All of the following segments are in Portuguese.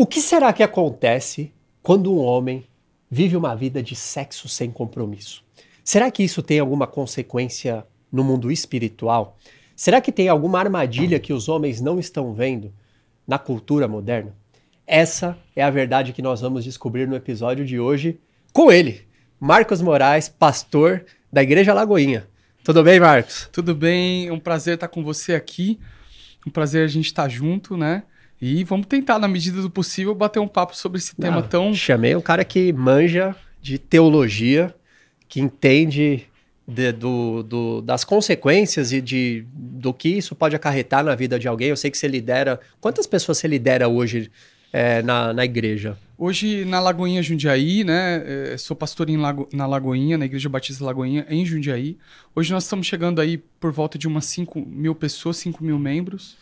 O que será que acontece quando um homem vive uma vida de sexo sem compromisso? Será que isso tem alguma consequência no mundo espiritual? Será que tem alguma armadilha que os homens não estão vendo na cultura moderna? Essa é a verdade que nós vamos descobrir no episódio de hoje com ele, Marcos Moraes, pastor da Igreja Lagoinha. Tudo bem, Marcos? Tudo bem, é um prazer estar com você aqui. Um prazer a gente estar junto, né? E vamos tentar, na medida do possível, bater um papo sobre esse tema Não, tão. Chamei um cara que manja de teologia, que entende de, do, do, das consequências e de, do que isso pode acarretar na vida de alguém. Eu sei que você lidera. Quantas pessoas você lidera hoje é, na, na igreja? Hoje na Lagoinha Jundiaí, né? é, Sou pastor em Lago, na Lagoinha, na Igreja Batista Lagoinha, em Jundiaí. Hoje nós estamos chegando aí por volta de umas 5 mil pessoas, 5 mil membros.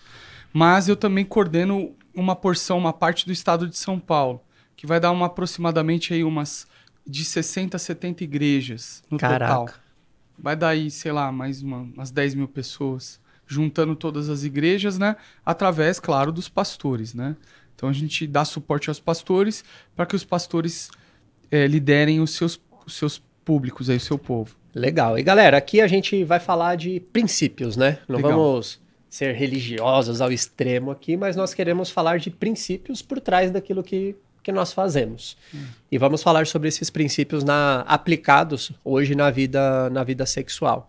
Mas eu também coordeno uma porção, uma parte do estado de São Paulo, que vai dar uma aproximadamente aí umas de 60 a 70 igrejas no Caraca. total. Vai dar aí, sei lá, mais uma, umas 10 mil pessoas, juntando todas as igrejas, né? Através, claro, dos pastores, né? Então a gente dá suporte aos pastores para que os pastores eh, liderem os seus, os seus públicos, aí, o seu povo. Legal. E galera, aqui a gente vai falar de princípios, né? Não Legal. vamos ser religiosos ao extremo aqui, mas nós queremos falar de princípios por trás daquilo que, que nós fazemos. E vamos falar sobre esses princípios na, aplicados hoje na vida, na vida sexual.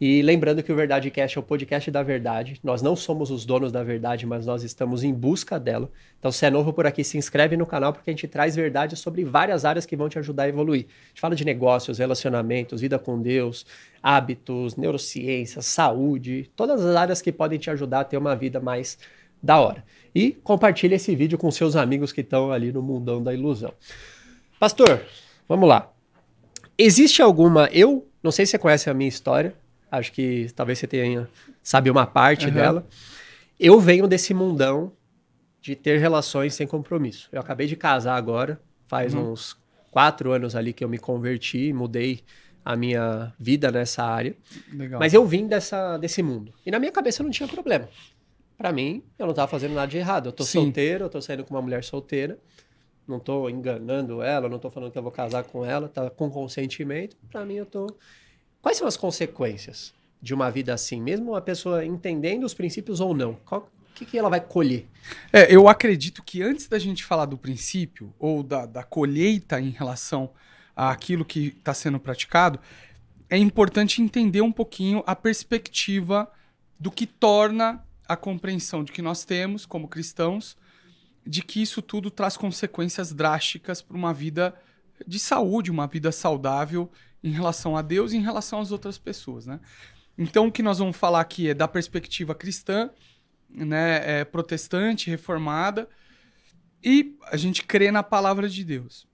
E lembrando que o Verdade Cast é o podcast da verdade. Nós não somos os donos da verdade, mas nós estamos em busca dela. Então, se é novo por aqui, se inscreve no canal, porque a gente traz verdade sobre várias áreas que vão te ajudar a evoluir. A gente fala de negócios, relacionamentos, vida com Deus, hábitos, neurociência, saúde, todas as áreas que podem te ajudar a ter uma vida mais da hora. E compartilhe esse vídeo com seus amigos que estão ali no mundão da ilusão. Pastor, vamos lá. Existe alguma. Eu não sei se você conhece a minha história. Acho que talvez você tenha sabe uma parte Aham. dela. Eu venho desse mundão de ter relações sem compromisso. Eu acabei de casar agora, faz Uhum. uns quatro anos ali que eu me converti, mudei a minha vida nessa área. Legal. Mas eu vim dessa, desse mundo. E na minha cabeça não tinha problema. Pra mim, eu não tava fazendo nada de errado. Eu tô Sim. solteiro, eu tô saindo com uma mulher solteira. Não tô enganando ela, não tô falando que eu vou casar com ela, tá com consentimento. Pra mim, eu tô. Quais são as consequências de uma vida assim? Mesmo a pessoa entendendo os princípios ou não, qual- o que, que ela vai colher? É, eu acredito que antes da gente falar do princípio ou da, da colheita em relação àquilo que está sendo praticado, é importante entender um pouquinho a perspectiva do que torna a compreensão de que nós temos como cristãos de que isso tudo traz consequências drásticas para uma vida de saúde, uma vida saudável em relação a Deus e em relação às outras pessoas, né? Então o que nós vamos falar aqui é da perspectiva cristã, né, é, protestante, reformada, e a gente crê na palavra de Deus.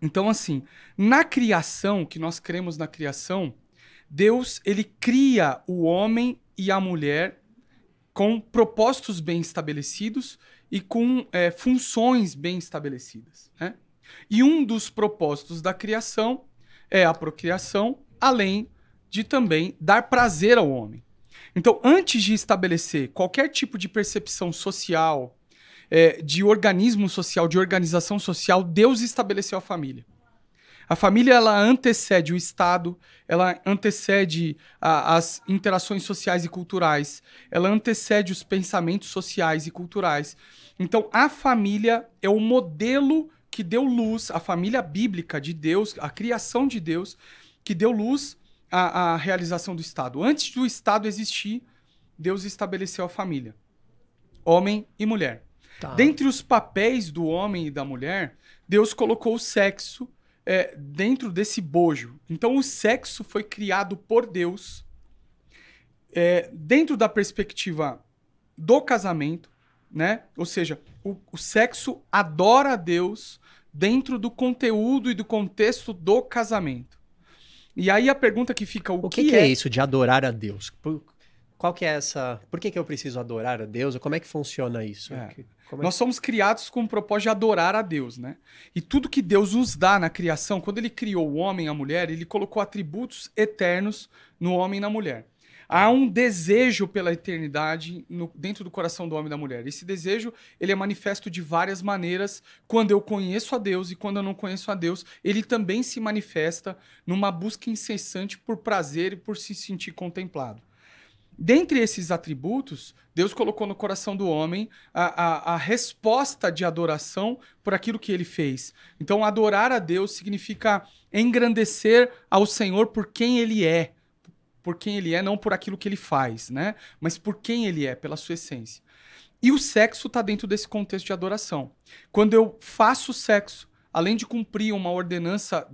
Então, assim, na criação, que nós cremos na criação, Deus ele cria o homem e a mulher com propósitos bem estabelecidos e com é, funções bem estabelecidas. Né? E um dos propósitos da criação é a procriação, além de também dar prazer ao homem. Então, antes de estabelecer qualquer tipo de percepção social, é, de organismo social, de organização social, Deus estabeleceu a família. A família ela antecede o Estado, ela antecede a- as interações sociais e culturais, ela antecede os pensamentos sociais e culturais. Então, a família é o modelo que deu luz, a família bíblica de Deus, a criação de Deus, que deu luz à, à realização do Estado. Antes do Estado existir, Deus estabeleceu a família, homem e mulher. Tá. Dentre os papéis do homem e da mulher, Deus colocou o sexo é, dentro desse bojo. Então, o sexo foi criado por Deus é, dentro da perspectiva do casamento, né? Ou seja, o, o sexo adora a Deus dentro do conteúdo e do contexto do casamento. E aí a pergunta que fica, o, O que, que é? isso de adorar a Deus? Qual que é essa. Por que, que eu preciso adorar a Deus? Como é que funciona isso? É. Como é Nós somos criados com o propósito de adorar a Deus, né? E tudo que Deus nos dá na criação, quando ele criou o homem e a mulher, ele colocou atributos eternos no homem e na mulher. há um desejo pela eternidade no, dentro do coração do homem e da mulher. Esse desejo ele é manifesto de várias maneiras. Quando eu conheço a Deus e quando eu não conheço a Deus, ele também se manifesta numa busca incessante por prazer e por se sentir contemplado. Dentre esses atributos, Deus colocou no coração do homem a, a, a, resposta de adoração por aquilo que ele fez. Então, adorar a Deus significa engrandecer ao Senhor por quem ele é. Por quem ele é, não por aquilo que ele faz, né? Mas por quem ele é, pela sua essência. E o sexo está dentro desse contexto de adoração. Quando eu faço sexo, além de cumprir uma ordenança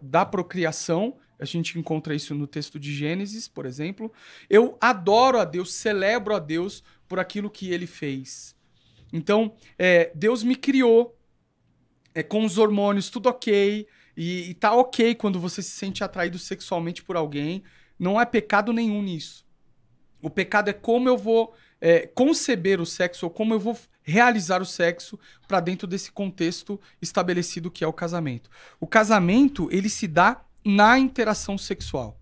da procriação, a gente encontra isso no texto de Gênesis, por exemplo. Eu adoro a Deus, celebro a Deus por aquilo que ele fez. Então, é, Deus me criou é, com os hormônios, tudo ok. E, e tá ok quando você se sente atraído sexualmente por alguém. Não há pecado nenhum nisso. O pecado é como eu vou é, conceber o sexo ou como eu vou realizar o sexo para dentro desse contexto estabelecido que é o casamento. O casamento, ele se dá na interação sexual.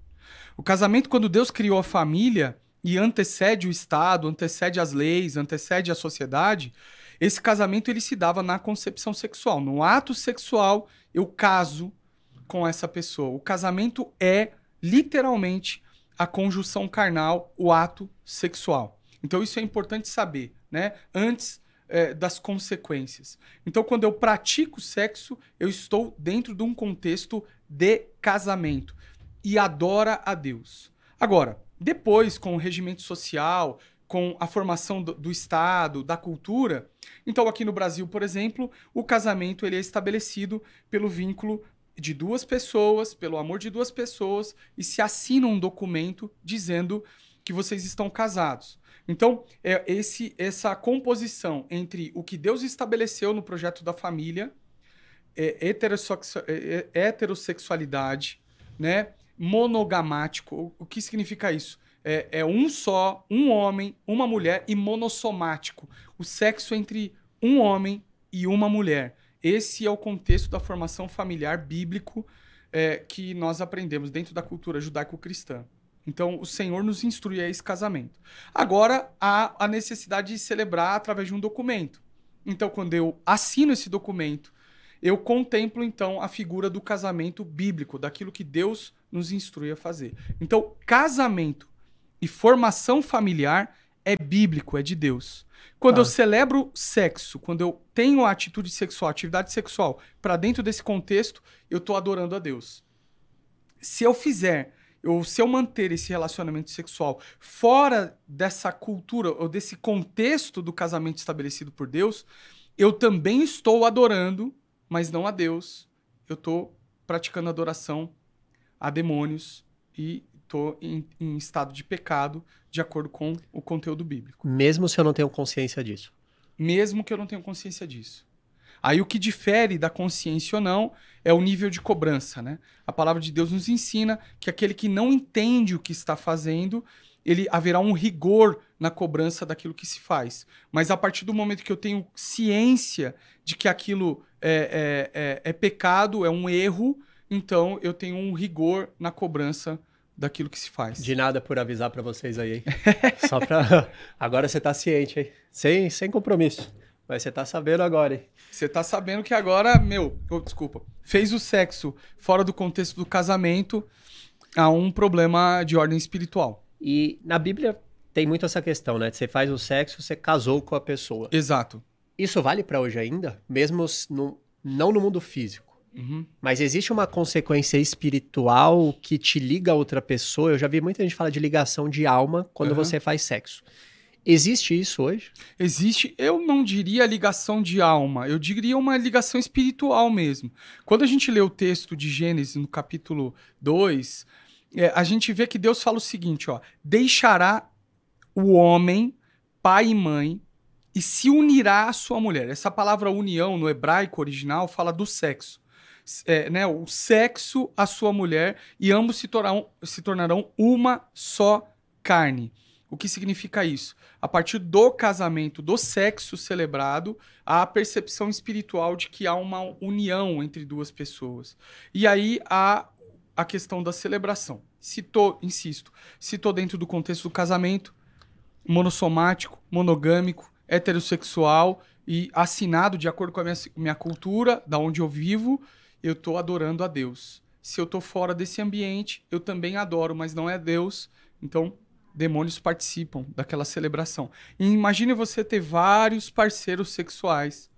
O casamento, quando Deus criou a família e antecede o Estado, antecede as leis, antecede a sociedade, esse casamento ele se dava na concepção sexual. No ato sexual, eu caso com essa pessoa. O casamento é literalmente a conjunção carnal, o ato sexual. Então isso é importante saber, né? Antes é, das consequências. Então, quando eu pratico sexo, eu estou dentro de um contexto de casamento e adora a Deus. Agora, depois, com o regimento social, com a formação do, do, Estado, da cultura, então aqui no Brasil, por exemplo, o casamento ele é estabelecido pelo vínculo de duas pessoas, pelo amor de duas pessoas, e se assina um documento dizendo que vocês estão casados. Então, é esse, essa composição entre o que Deus estabeleceu no projeto da família é, é, é, heterossexualidade, né? monogamático. O, que significa isso? É, é, um só, um homem, uma mulher e monossomático. O sexo entre um homem e uma mulher. Esse é o contexto da formação familiar bíblico é, que nós aprendemos dentro da cultura judaico-cristã. Então, o Senhor nos instrui a esse casamento. Agora, há a necessidade de celebrar através de um documento. Então, quando eu assino esse documento eu contemplo então a figura do casamento bíblico, daquilo que Deus nos instrui a fazer. Então, casamento e formação familiar é bíblico, é de Deus. Quando ah. eu celebro sexo, quando eu tenho a atitude sexual, atividade sexual, para dentro desse contexto, eu estou adorando a Deus. Se eu fizer, ou se eu manter esse relacionamento sexual fora dessa cultura ou desse contexto do casamento estabelecido por Deus, eu também estou adorando mas não a Deus. Eu estou praticando adoração a demônios e estou em, em, estado de pecado de acordo com o conteúdo bíblico. Mesmo se eu não tenho consciência disso. Mesmo que eu não tenha consciência disso. Aí o que difere da consciência ou não é o nível de cobrança, né? A palavra de Deus nos ensina que aquele que não entende o que está fazendo, ele haverá um rigor na cobrança daquilo que se faz. Mas a partir do momento que eu tenho ciência de que aquilo é, é, é, é pecado, é um erro, então eu tenho um rigor na cobrança daquilo que se faz. De nada por avisar para vocês aí, hein? Só para agora você tá ciente, hein? Sem, sem compromisso. Mas você tá sabendo agora, hein? Você tá sabendo que agora, meu, oh, desculpa, fez o sexo fora do contexto do casamento, há um problema de ordem espiritual. E na Bíblia tem muito essa questão, né? Você faz o sexo, você casou com a pessoa. Exato. Isso vale para hoje ainda, mesmo no, não no mundo físico. Uhum. Mas existe uma consequência espiritual que te liga a outra pessoa. Eu já vi muita gente falar de ligação de alma quando uhum. você faz sexo. Existe isso hoje? Existe, eu não diria ligação de alma, eu diria uma ligação espiritual mesmo. Quando a gente lê o texto de Gênesis no capítulo 2, é, a gente vê que Deus fala o seguinte, ó: deixará o homem, pai e mãe, e se unirá à sua mulher. Essa palavra união no hebraico original fala do sexo. É, né, o sexo à sua mulher e ambos se se tornarão uma só carne. O que significa isso? A partir do casamento, do sexo celebrado, há a percepção espiritual de que há uma união entre duas pessoas. E aí há a questão da celebração. Se tô, insisto, se tô dentro do contexto do casamento, monossomático, monogâmico, heterossexual e assinado de acordo com a minha, minha cultura, da onde eu vivo, eu tô adorando a Deus. Se eu tô fora desse ambiente, eu também adoro, mas não é Deus. Então, demônios participam daquela celebração. E imagine você ter vários parceiros sexuais,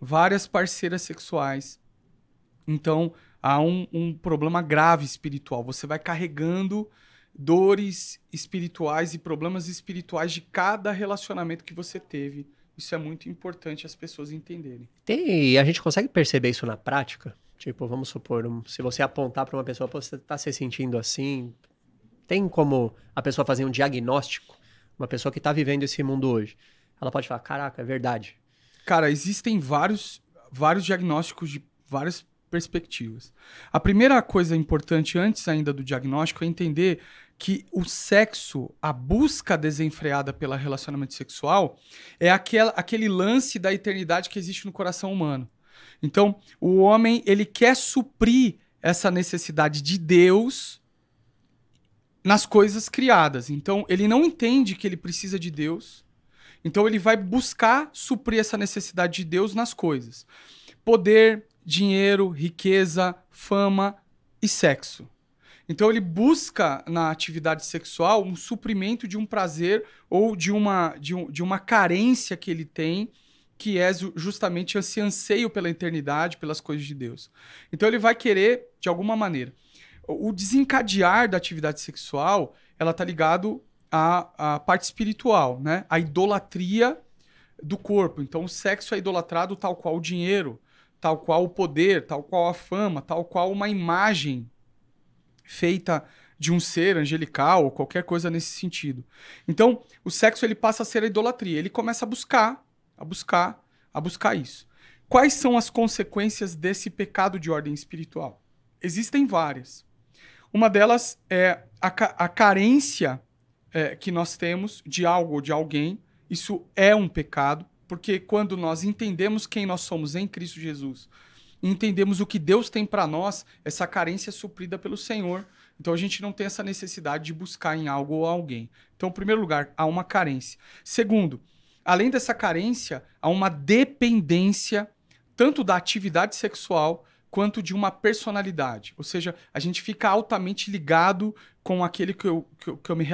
várias parceiras sexuais. Então, há um, um problema grave espiritual. Você vai carregando dores espirituais e problemas espirituais de cada relacionamento que você teve. Isso é muito importante as pessoas entenderem. Tem, a gente consegue perceber isso na prática? Tipo, vamos supor, um, se você apontar para uma pessoa, você está se sentindo assim, tem como a pessoa fazer um diagnóstico? Uma pessoa que está vivendo esse mundo hoje. Ela pode falar, caraca, é verdade. Cara, existem vários, vários diagnósticos de várias perspectivas. A primeira coisa importante antes ainda do diagnóstico é entender que o sexo, a busca desenfreada pelo relacionamento sexual, é aquela, aquele lance da eternidade que existe no coração humano. Então, o homem, ele quer suprir essa necessidade de Deus nas coisas criadas. Então, ele não entende que ele precisa de Deus. Então, ele vai buscar suprir essa necessidade de Deus nas coisas: poder, dinheiro, riqueza, fama e sexo. Então ele busca na atividade sexual um suprimento de um prazer ou de uma, de, um, de uma carência que ele tem que é justamente esse anseio pela eternidade, pelas coisas de Deus. Então ele vai querer, de alguma maneira. O desencadear da atividade sexual, ela tá ligado à, à parte espiritual, né? A idolatria do corpo. Então o sexo é idolatrado tal qual o dinheiro, tal qual o poder, tal qual a fama, tal qual uma imagem feita de um ser angelical ou qualquer coisa nesse sentido. Então, o sexo ele passa a ser a idolatria. Ele começa a buscar a buscar, a buscar isso. Quais são as consequências desse pecado de ordem espiritual? Existem várias. Uma delas é a, a carência é, que nós temos de algo ou de alguém. Isso é um pecado, porque quando nós entendemos quem nós somos em Cristo Jesus, entendemos o que Deus tem para nós, essa carência é suprida pelo Senhor. Então a gente não tem essa necessidade de buscar em algo ou alguém. Então, em primeiro lugar, há uma carência. Segundo, além dessa carência, há uma dependência tanto da atividade sexual quanto de uma personalidade. Ou seja, a gente fica altamente ligado com aquele que eu, que eu, que eu me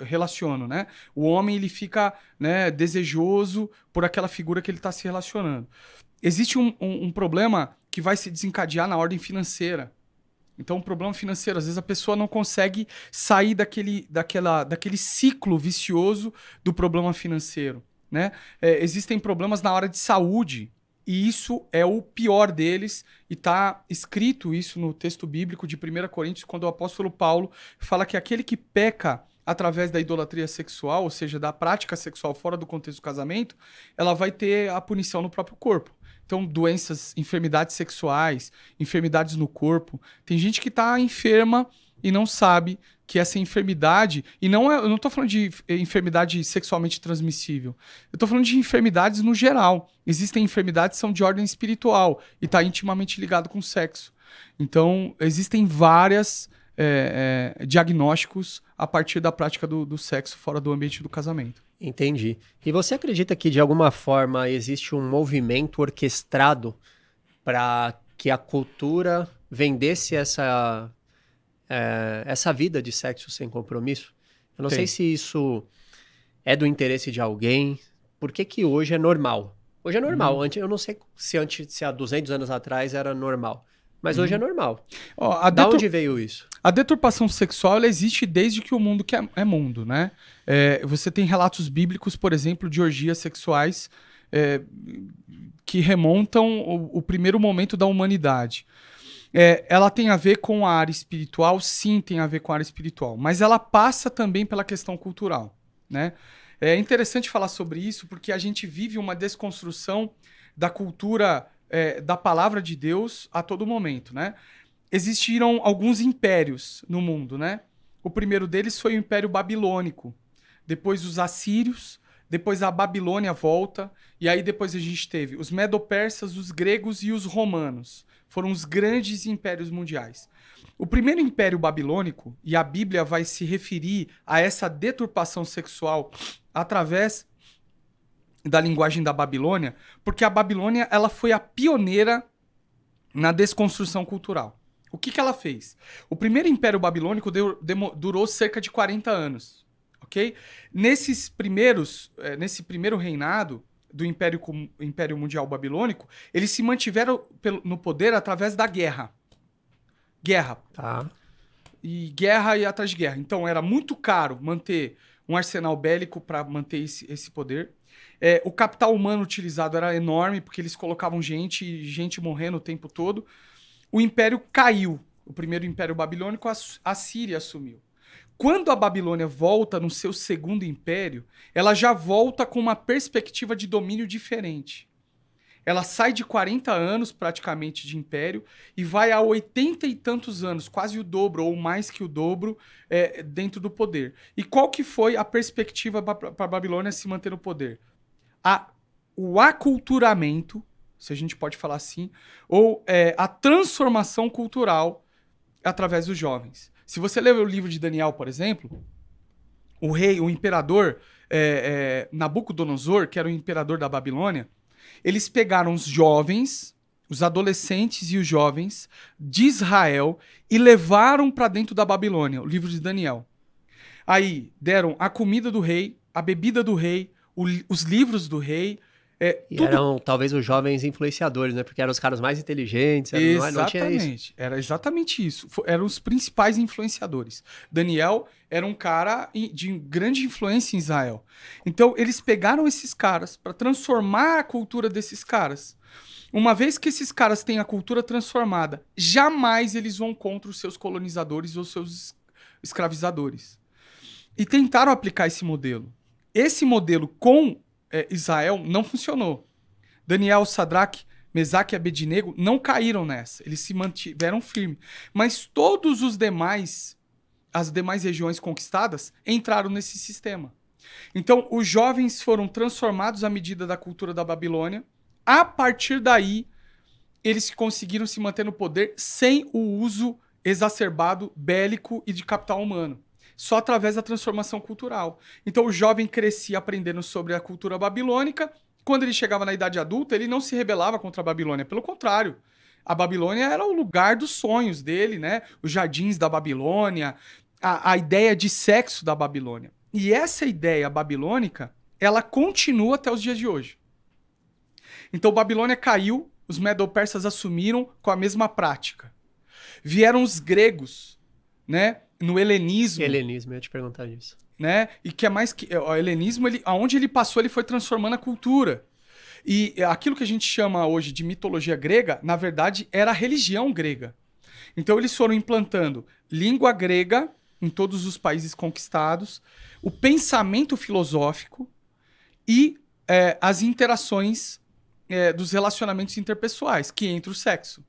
relaciono, né? O homem, ele fica né, desejoso por aquela figura que ele está se relacionando. Existe um, um, um problema que vai se desencadear na ordem financeira. Então, um problema financeiro, às vezes a pessoa não consegue sair daquele, daquela, daquele ciclo vicioso do problema financeiro né? É, existem problemas na hora de saúde. E isso é o pior deles, e está escrito isso no texto bíblico de 1 Coríntios, quando o apóstolo Paulo fala que aquele que peca através da idolatria sexual, ou seja, da prática sexual fora do contexto do casamento, ela vai ter a punição no próprio corpo. Então, doenças, enfermidades sexuais, enfermidades no corpo. Tem gente que está enferma e não sabe que essa enfermidade, e não é, eu não estou falando de enfermidade sexualmente transmissível, eu estou falando de enfermidades no geral. Existem enfermidades que são de ordem espiritual e está intimamente ligado com o sexo. Então, existem várias é, é, diagnósticos a partir da prática do, do sexo fora do ambiente do casamento. Entendi. E você acredita que de alguma forma existe um movimento orquestrado para que a cultura vendesse essa é, essa vida de sexo sem compromisso. Eu não Tem. sei se isso é do interesse de alguém. Por que, que hoje é normal? Hoje é normal. Uhum. eu não sei se antes, se há 200 anos atrás era normal. Mas uhum. hoje é normal. Oh, da onde veio isso? A deturpação sexual ela existe desde que o mundo que é, é mundo, né? É, você tem relatos bíblicos, por exemplo, de orgias sexuais é, que remontam o, o, primeiro momento da humanidade. É, ela tem a ver com a área espiritual, sim, tem a ver com a área espiritual, mas ela passa também pela questão cultural, né? É interessante falar sobre isso porque a gente vive uma desconstrução da cultura é, da palavra de Deus a todo momento, né? Existiram alguns impérios no mundo, né? O primeiro deles foi o Império Babilônico, depois os assírios, depois a Babilônia volta, e aí depois a gente teve os medo-persas, os gregos e os romanos. Foram os grandes impérios mundiais. O primeiro império babilônico, e a Bíblia vai se referir a essa deturpação sexual através da linguagem da Babilônia, porque a Babilônia ela foi a pioneira na desconstrução cultural. O que, que ela fez? O primeiro império babilônico deu, demo, durou cerca de 40 anos, ok? Nesses primeiros, é, nesse primeiro reinado do império, império mundial babilônico, eles se mantiveram no poder através da guerra. Guerra. Tá. E guerra e atrás de guerra. Então era muito caro manter um arsenal bélico para manter esse, esse poder. É, o capital humano utilizado era enorme, porque eles colocavam gente, gente morrendo o tempo todo. O império caiu. O primeiro império babilônico, a, a Síria assumiu. Quando a Babilônia volta no seu segundo império, ela já volta com uma perspectiva de domínio diferente. Ela sai de 40 anos praticamente de império e vai a 80 e tantos anos, quase o dobro ou mais que o dobro, é, dentro do poder. E qual que foi a perspectiva para a Babilônia se manter no poder? A, o aculturamento, se a gente pode falar assim, ou é, a transformação cultural através dos jovens. Se você ler o livro de Daniel, por exemplo, o rei, o imperador é, é, Nabucodonosor, que era o imperador da Babilônia, eles pegaram os jovens, os adolescentes e os jovens de Israel e levaram para dentro da Babilônia, o livro de Daniel. Aí deram a comida do rei, a bebida do rei, o, os livros do rei. É, e tudo... eram talvez os jovens influenciadores, né? Porque eram os caras mais inteligentes. Era, exatamente. Era exatamente isso. Eram os principais influenciadores. Daniel era um cara de grande influência em Israel. Então, eles pegaram esses caras para transformar a cultura desses caras. Uma vez que esses caras têm a cultura transformada, jamais eles vão contra os seus colonizadores ou seus escravizadores. E tentaram aplicar esse modelo. Esse modelo com é, Israel não funcionou. Daniel, Sadraque, Mesaque e Abednego não caíram nessa. Eles se mantiveram firmes. Mas todos os demais, as demais regiões conquistadas, entraram nesse sistema. Então, os jovens foram transformados à medida da cultura da Babilônia. A partir daí, eles conseguiram se manter no poder sem o uso exacerbado bélico e de capital humano só através da transformação cultural. Então o jovem crescia aprendendo sobre a cultura babilônica. Quando ele chegava na idade adulta, ele não se rebelava contra a Babilônia, pelo contrário. A Babilônia era o lugar dos sonhos dele, né? Os jardins da Babilônia, a, a ideia de sexo da Babilônia. E essa ideia babilônica, ela continua até os dias de hoje. Então Babilônia caiu, os medo-persas assumiram com a mesma prática. Vieram os gregos, né? No helenismo. Helenismo, eu ia te perguntar isso. Né? E que é mais que. O helenismo, ele, aonde ele passou, ele foi transformando a cultura. E aquilo que a gente chama hoje de mitologia grega, na verdade, era a religião grega. Então eles foram implantando língua grega em todos os países conquistados, o pensamento filosófico e é, as interações é, dos relacionamentos interpessoais, que entra o sexo.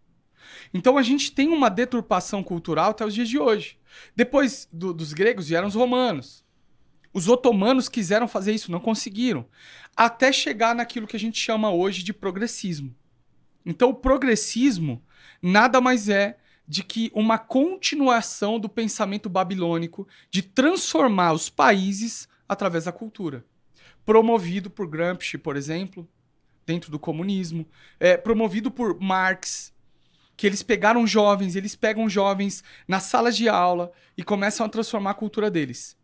Então a gente tem uma deturpação cultural até os dias de hoje. Depois do, dos gregos vieram os romanos. Os otomanos quiseram fazer isso, não conseguiram. Até chegar naquilo que a gente chama hoje de progressismo. Então, o progressismo nada mais é de que uma continuação do pensamento babilônico de transformar os países através da cultura. Promovido por Gramsci, por exemplo, dentro do comunismo, é, promovido por Marx, que eles pegaram jovens, eles pegam jovens nas salas de aula e começam a transformar a cultura deles.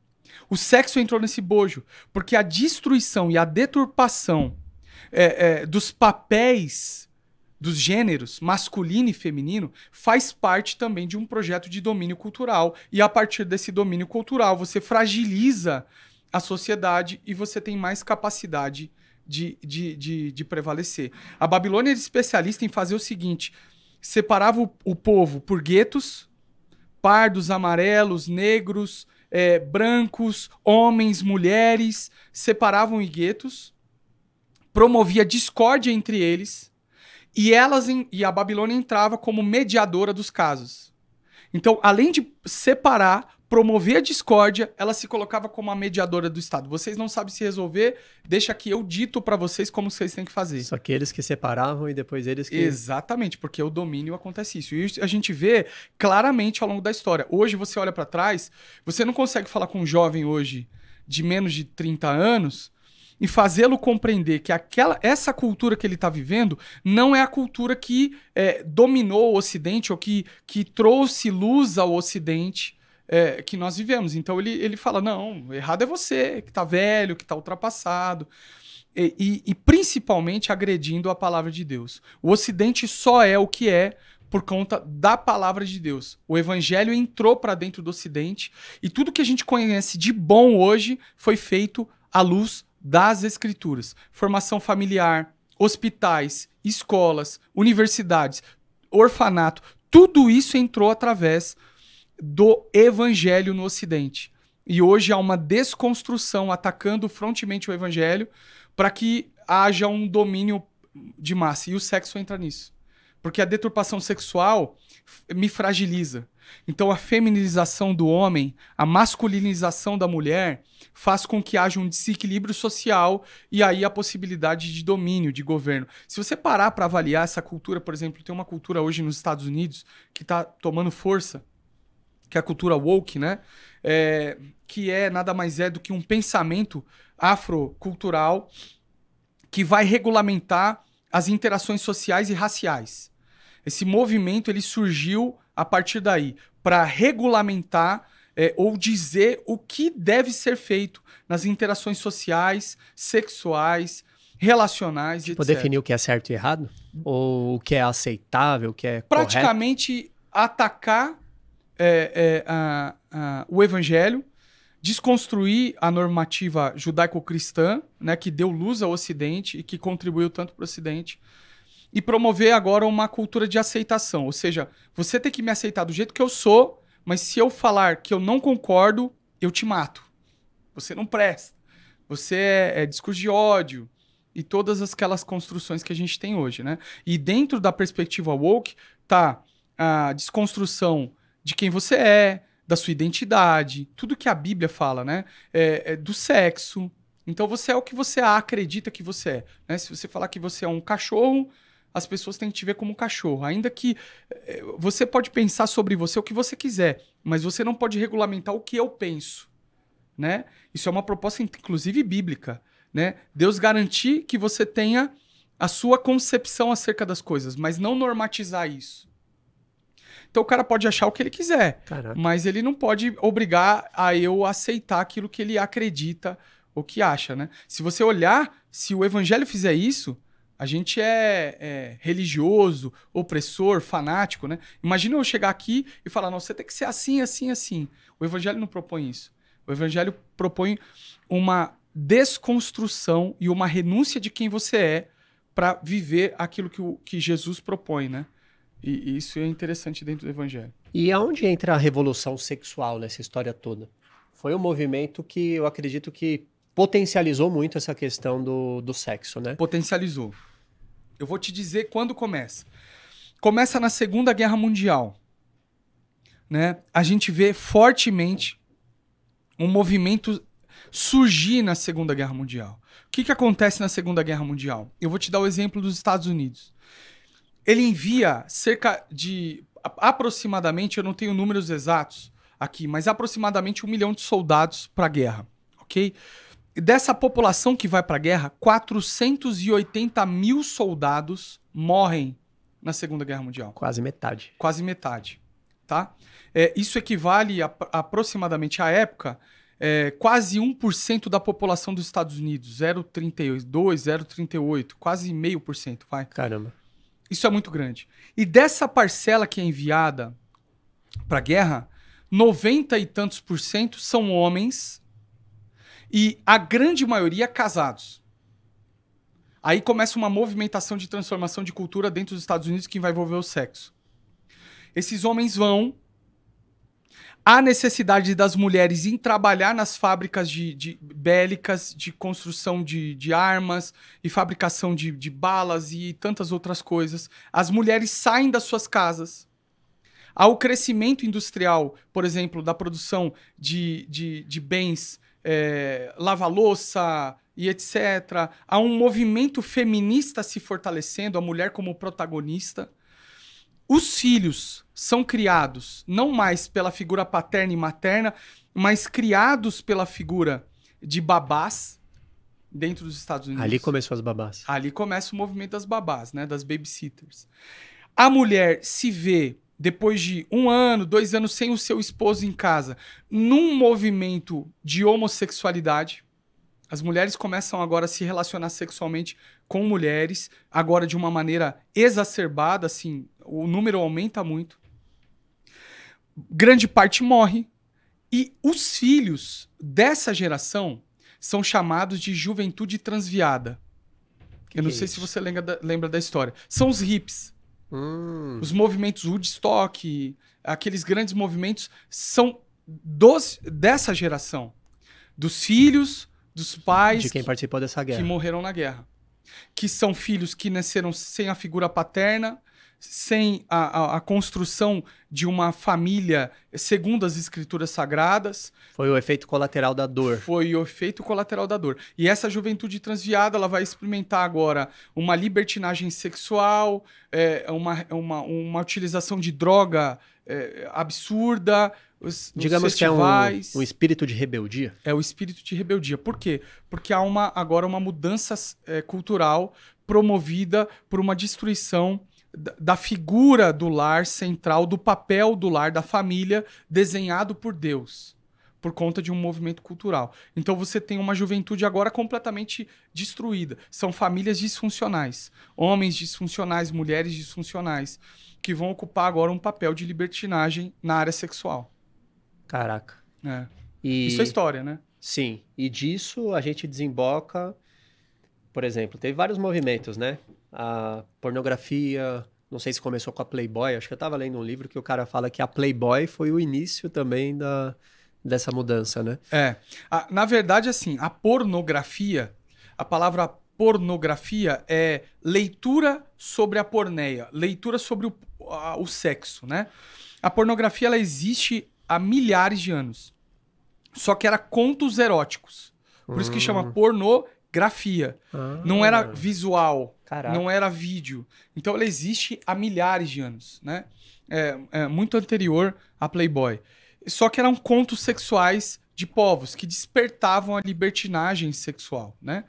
O sexo entrou nesse bojo, porque a destruição e a deturpação é, é, dos papéis dos gêneros masculino e feminino faz parte também de um projeto de domínio cultural. E a partir desse domínio cultural, você fragiliza a sociedade e você tem mais capacidade de, de, de, de prevalecer. A Babilônia é especialista em fazer o seguinte: separava o, o povo por guetos, pardos, amarelos, negros, é, brancos, homens, mulheres, separavam em guetos, promovia discórdia entre eles, e elas e a Babilônia entrava como mediadora dos casos. Então, além de separar, promover a discórdia, ela se colocava como a mediadora do Estado. Vocês não sabem se resolver, deixa que eu dito para vocês como vocês têm que fazer. Só que eles que separavam e depois eles que. Exatamente, porque o domínio acontece isso. E a gente vê claramente ao longo da história. Hoje você olha para trás, você não consegue falar com um jovem hoje de menos de 30 anos e fazê-lo compreender que aquela, essa cultura que ele está vivendo não é a cultura que é, dominou o Ocidente ou que, que trouxe luz ao Ocidente é, que nós vivemos. Então ele, ele fala: não, errado é você, que está velho, que está ultrapassado. E, e, e, principalmente agredindo a palavra de Deus. O Ocidente só é o que é por conta da palavra de Deus. O Evangelho entrou para dentro do Ocidente e tudo que a gente conhece de bom hoje foi feito à luz das Escrituras. Formação familiar, hospitais, escolas, universidades, orfanato, tudo isso entrou através do evangelho no Ocidente. E hoje há uma desconstrução atacando frontemente o evangelho para que haja um domínio de massa. E o sexo entra nisso. Porque a deturpação sexual me fragiliza. Então a feminização do homem, a masculinização da mulher, faz com que haja um desequilíbrio social e aí a possibilidade de domínio, de governo. Se você parar para avaliar essa cultura, por exemplo, tem uma cultura hoje nos Estados Unidos que está tomando força, que é a cultura woke, né? É, que é nada mais é do que um pensamento afrocultural que vai regulamentar as interações sociais e raciais. Esse movimento ele surgiu a partir daí para regulamentar é, ou dizer o que deve ser feito nas interações sociais, sexuais, relacionais, tipo, etc. definir o que é certo e errado? Ou o que é aceitável, o que é Praticamente correto? atacar é, é, a, a, o evangelho, desconstruir a normativa judaico-cristã, né, que deu luz ao Ocidente e que contribuiu tanto para o Ocidente, e promover agora uma cultura de aceitação. Ou seja, você tem que me aceitar do jeito que eu sou, mas se eu falar que eu não concordo, eu te mato. Você não presta. Você é, é discurso de ódio e todas aquelas construções que a gente tem hoje, né? E dentro da perspectiva woke tá a desconstrução de quem você é, da sua identidade, tudo que a Bíblia fala, né? É, é do sexo. Então você é o que você acredita que você é. Né? Se você falar que você é um cachorro, as pessoas têm que te ver como um cachorro. Ainda que é, você pode pensar sobre você o que você quiser, mas você não pode regulamentar o que eu penso, né? Isso é uma proposta inclusive bíblica, né? Deus garantir que você tenha a sua concepção acerca das coisas, mas não normatizar isso. Então o cara pode achar o que ele quiser, Caraca. mas ele não pode obrigar a eu aceitar aquilo que ele acredita ou que acha, né? Se você olhar, se o evangelho fizer isso, a gente é, é, religioso, opressor, fanático, né? Imagina eu chegar aqui e falar, não, você tem que ser assim, assim, assim. O evangelho não propõe isso. O evangelho propõe uma desconstrução e uma renúncia de quem você é para viver aquilo que, o, que Jesus propõe, né? E, isso é interessante dentro do evangelho. E aonde entra a revolução sexual nessa história toda? Foi um movimento que eu acredito que potencializou muito essa questão do, do sexo, né? Potencializou. Eu vou te dizer quando começa. Começa na Segunda Guerra Mundial. Né? A gente vê fortemente um movimento surgir na Segunda Guerra Mundial. O que, que acontece na Segunda Guerra Mundial? Eu vou te dar o exemplo dos Estados Unidos ele envia cerca de aproximadamente, eu não tenho números exatos aqui, mas aproximadamente um milhão de soldados para a guerra, ok? Dessa população que vai para a guerra, 480 mil soldados morrem na Segunda Guerra Mundial. Quase metade. Quase metade, tá? É, isso equivale a, aproximadamente à época é, quase 1% da população dos Estados Unidos, 0,32, 0,38, quase meio por cento, vai. Caramba. Isso é muito grande. E dessa parcela que é enviada para a guerra, 90 e tantos por cento são homens e a grande maioria casados. Aí começa uma movimentação de transformação de cultura dentro dos Estados Unidos que vai envolver o sexo. Esses homens vão a necessidade das mulheres em trabalhar nas fábricas de, de bélicas, de construção de, de armas e fabricação de, de balas e tantas outras coisas. As mulheres saem das suas casas. ao crescimento industrial, por exemplo, da produção de, de, de bens, é, lava-louça e etc. Há um movimento feminista se fortalecendo, a mulher como protagonista. Os filhos são criados não mais pela figura paterna e materna, mas criados pela figura de babás dentro dos Estados Unidos. Ali começou as babás. Ali começa o movimento das babás, né? Das babysitters. A mulher se vê, depois de um ano, dois anos sem o seu esposo em casa, num movimento de homossexualidade. As mulheres começam agora a se relacionar sexualmente com mulheres, agora de uma maneira exacerbada, assim, o número aumenta muito. Grande parte morre. E os filhos dessa geração são chamados de juventude transviada. Eu não Que sei isso? se você lembra da, lembra da história. São os hips. Hum, Os movimentos Woodstock, aqueles grandes movimentos, são dos, dessa geração. Dos filhos, dos pais de quem participou dessa que guerra. morreram na guerra. Que são filhos que nasceram sem a figura paterna, sem a, a- a construção de uma família segundo as escrituras sagradas. Foi o efeito colateral da dor. Foi o efeito colateral da dor. E essa juventude transviada, ela vai experimentar agora uma libertinagem sexual, é, uma, uma, uma utilização de droga é, absurda. Os, Digamos que é um, um espírito de rebeldia. É o espírito de rebeldia. Por quê? Porque há uma, agora uma mudança é, cultural promovida por uma destruição da, figura do lar central, do papel do lar, da família, desenhado por Deus, por conta de um movimento cultural. Então você tem uma juventude agora completamente destruída. São famílias disfuncionais, homens disfuncionais, mulheres disfuncionais, que vão ocupar agora um papel de libertinagem na área sexual. Caraca. É. E, Isso é história, né? Sim, e disso a gente desemboca, por exemplo, teve vários movimentos, né? A pornografia, não sei se começou com a Playboy, acho que eu tava lendo um livro que o cara fala que a Playboy foi o início também da, dessa mudança, né? É. A- na verdade, assim, a pornografia, a palavra pornografia é leitura sobre a porneia, leitura sobre o, a- o sexo, né? A pornografia, ela existe há milhares de anos. Só que era contos eróticos. Por isso que chama pornografia. Não era visual, Caraca. não era vídeo. Então ela existe há milhares de anos, né? É, é muito anterior à Playboy. Só que eram contos sexuais de povos que despertavam a libertinagem sexual, né?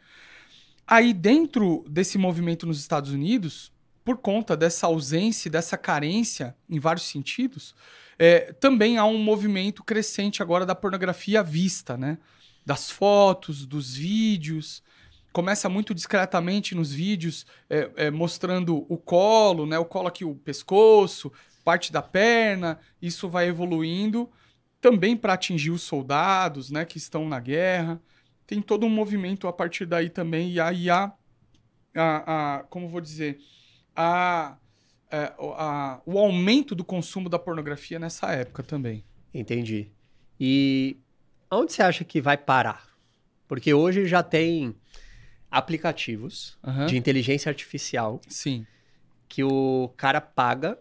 Aí dentro desse movimento nos Estados Unidos, por conta dessa ausência, dessa carência em vários sentidos, é, também há um movimento crescente agora da pornografia à vista, né? Das fotos, dos vídeos. Começa muito discretamente nos vídeos, é, é, mostrando o colo, né? O colo aqui, o pescoço, parte da perna. Isso vai evoluindo também para atingir os soldados, né? Que estão na guerra. Tem todo um movimento a partir daí também. E aí há, a, a, como vou dizer, a, é, a- o aumento do consumo da pornografia nessa época também. Entendi. E onde você acha que vai parar? Porque hoje já tem aplicativos Aham. de inteligência artificial Sim. que o cara paga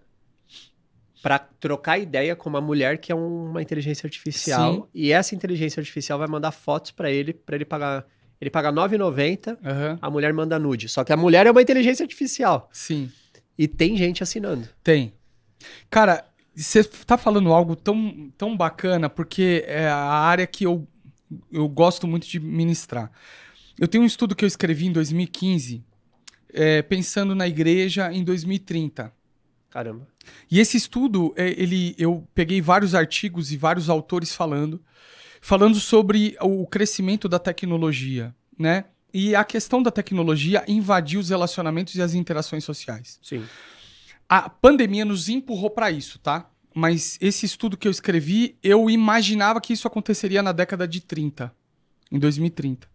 pra trocar ideia com uma mulher que é uma inteligência artificial Sim. e essa inteligência artificial vai mandar fotos pra ele para ele pagar ele paga 9,90, Aham. a mulher manda nude. Só que a mulher é uma inteligência artificial Sim. e tem gente assinando. Tem. Cara, você tá falando algo tão, tão bacana, porque é a área que eu, eu gosto muito de ministrar. Eu tenho um estudo que eu escrevi em 2015, é, pensando na igreja em 2030. Caramba. E esse estudo, é, ele, eu peguei vários artigos e vários autores falando, falando sobre o crescimento da tecnologia, né? E a questão da tecnologia invadiu os relacionamentos e as interações sociais. Sim. A pandemia nos empurrou para isso, tá? Mas esse estudo que eu escrevi, eu imaginava que isso aconteceria na década de 30, em 2030.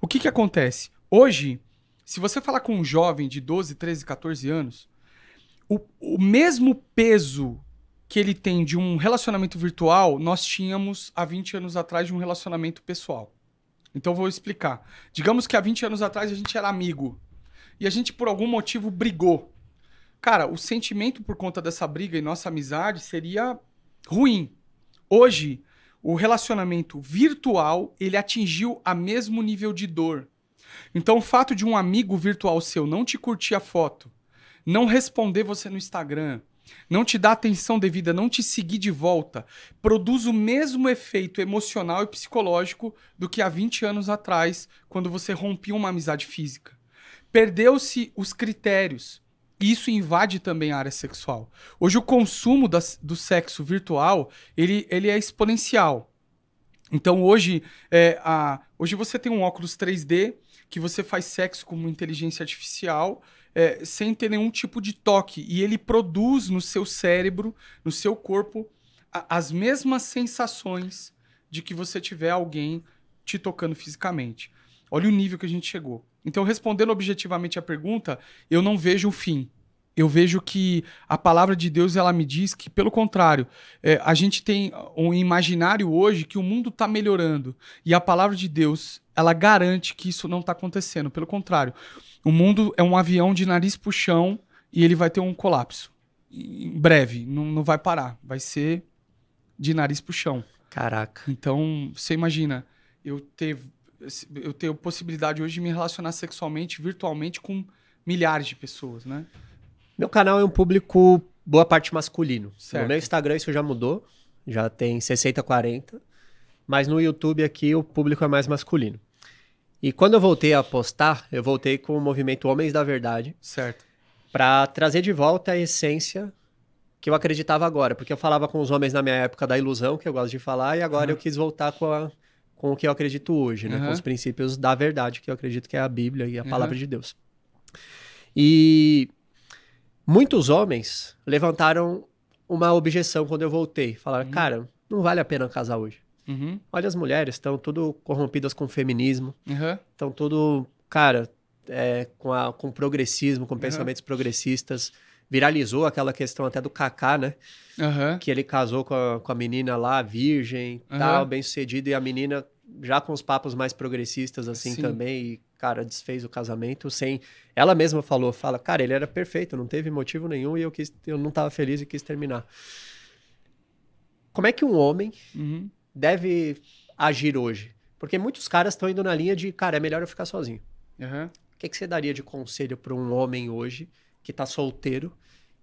O que que acontece? Hoje, se você falar com um jovem de 12, 13, 14 anos, o, o mesmo peso que ele tem de um relacionamento virtual, nós tínhamos há 20 anos atrás de um relacionamento pessoal. Então vou explicar. Digamos que há 20 anos atrás a gente era amigo e a gente por algum motivo brigou. cara, o sentimento por conta dessa briga e nossa amizade seria ruim. Hoje, o relacionamento virtual, ele atingiu a mesmo nível de dor. Então, o fato de um amigo virtual seu não te curtir a foto, não responder você no Instagram, não te dar atenção devida, não te seguir de volta, produz o mesmo efeito emocional e psicológico do que há 20 anos atrás, quando você rompia uma amizade física. Perdeu-se os critérios. Isso invade também a área sexual. Hoje o consumo das, do sexo virtual, ele, ele é exponencial. Então hoje, é, a, hoje você tem um óculos 3D que você faz sexo com uma inteligência artificial é, sem ter nenhum tipo de toque. E ele produz no seu cérebro, no seu corpo, a, as mesmas sensações de que você tiver alguém te tocando fisicamente. Olha o nível que a gente chegou. Então, respondendo objetivamente a pergunta, eu não vejo o fim. Eu vejo que a palavra de Deus ela me diz que, pelo contrário, é, a gente tem um imaginário hoje que o mundo está melhorando e a palavra de Deus ela garante que isso não está acontecendo. Pelo contrário, o mundo é um avião de nariz pro chão e ele vai ter um colapso. Em breve, não, não vai parar. Vai ser de nariz pro chão. Caraca. Então, você imagina, eu ter, eu a possibilidade hoje de me relacionar sexualmente, virtualmente, com milhares de pessoas, né? Meu canal é um público, boa parte masculino. Certo. No meu Instagram isso já mudou, já tem 60, 40. Mas no YouTube aqui o público é mais masculino. E quando eu voltei a postar, eu voltei com o movimento Homens da Verdade. Certo. Para trazer de volta a essência que eu acreditava agora. Porque eu falava com os homens na minha época da ilusão, que eu gosto de falar, e agora uhum. eu quis voltar com, a, com o que eu acredito hoje, né? Uhum. Com os princípios da verdade, que eu acredito que é a Bíblia e a uhum. palavra de Deus. E muitos homens levantaram uma objeção quando eu voltei. Falaram, uhum. cara, não vale a pena casar hoje. Uhum. Olha as mulheres, estão tudo corrompidas com feminismo. Estão uhum. tudo, cara, é, com, a, com progressismo, com pensamentos progressistas. Viralizou aquela questão até do Kaká, né? Que ele casou com a, com a menina lá, virgem, tal, bem sucedido, e a menina já com os papos mais progressistas assim Sim. também, e, cara, desfez o casamento sem. Ela mesma falou, fala, cara, ele era perfeito, não teve motivo nenhum e eu, quis, eu não estava feliz e quis terminar. Como é que um homem uhum deve agir hoje? Porque muitos caras estão indo na linha de, cara, é melhor eu ficar sozinho. Uhum. O que, que você daria de conselho para um homem hoje que está solteiro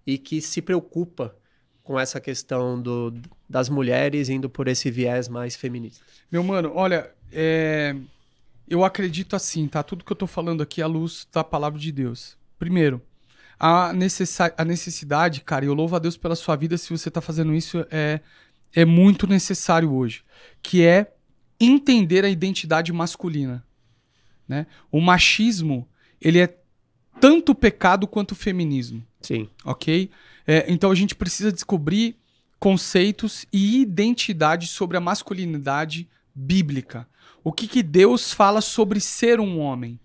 e que se preocupa com essa questão do, das mulheres indo por esse viés mais feminista? Meu mano, olha, é... eu acredito assim, tá? Tudo que eu tô falando aqui é à luz da palavra de Deus. Primeiro, a, necess... a necessidade, cara, eu louvo a Deus pela sua vida se você tá fazendo isso, é é muito necessário hoje, que é entender a identidade masculina. Né? O machismo ele é tanto pecado quanto o feminismo. Sim. Ok? É, então a gente precisa descobrir conceitos e identidade sobre a masculinidade bíblica. O que, que Deus fala sobre ser um homem?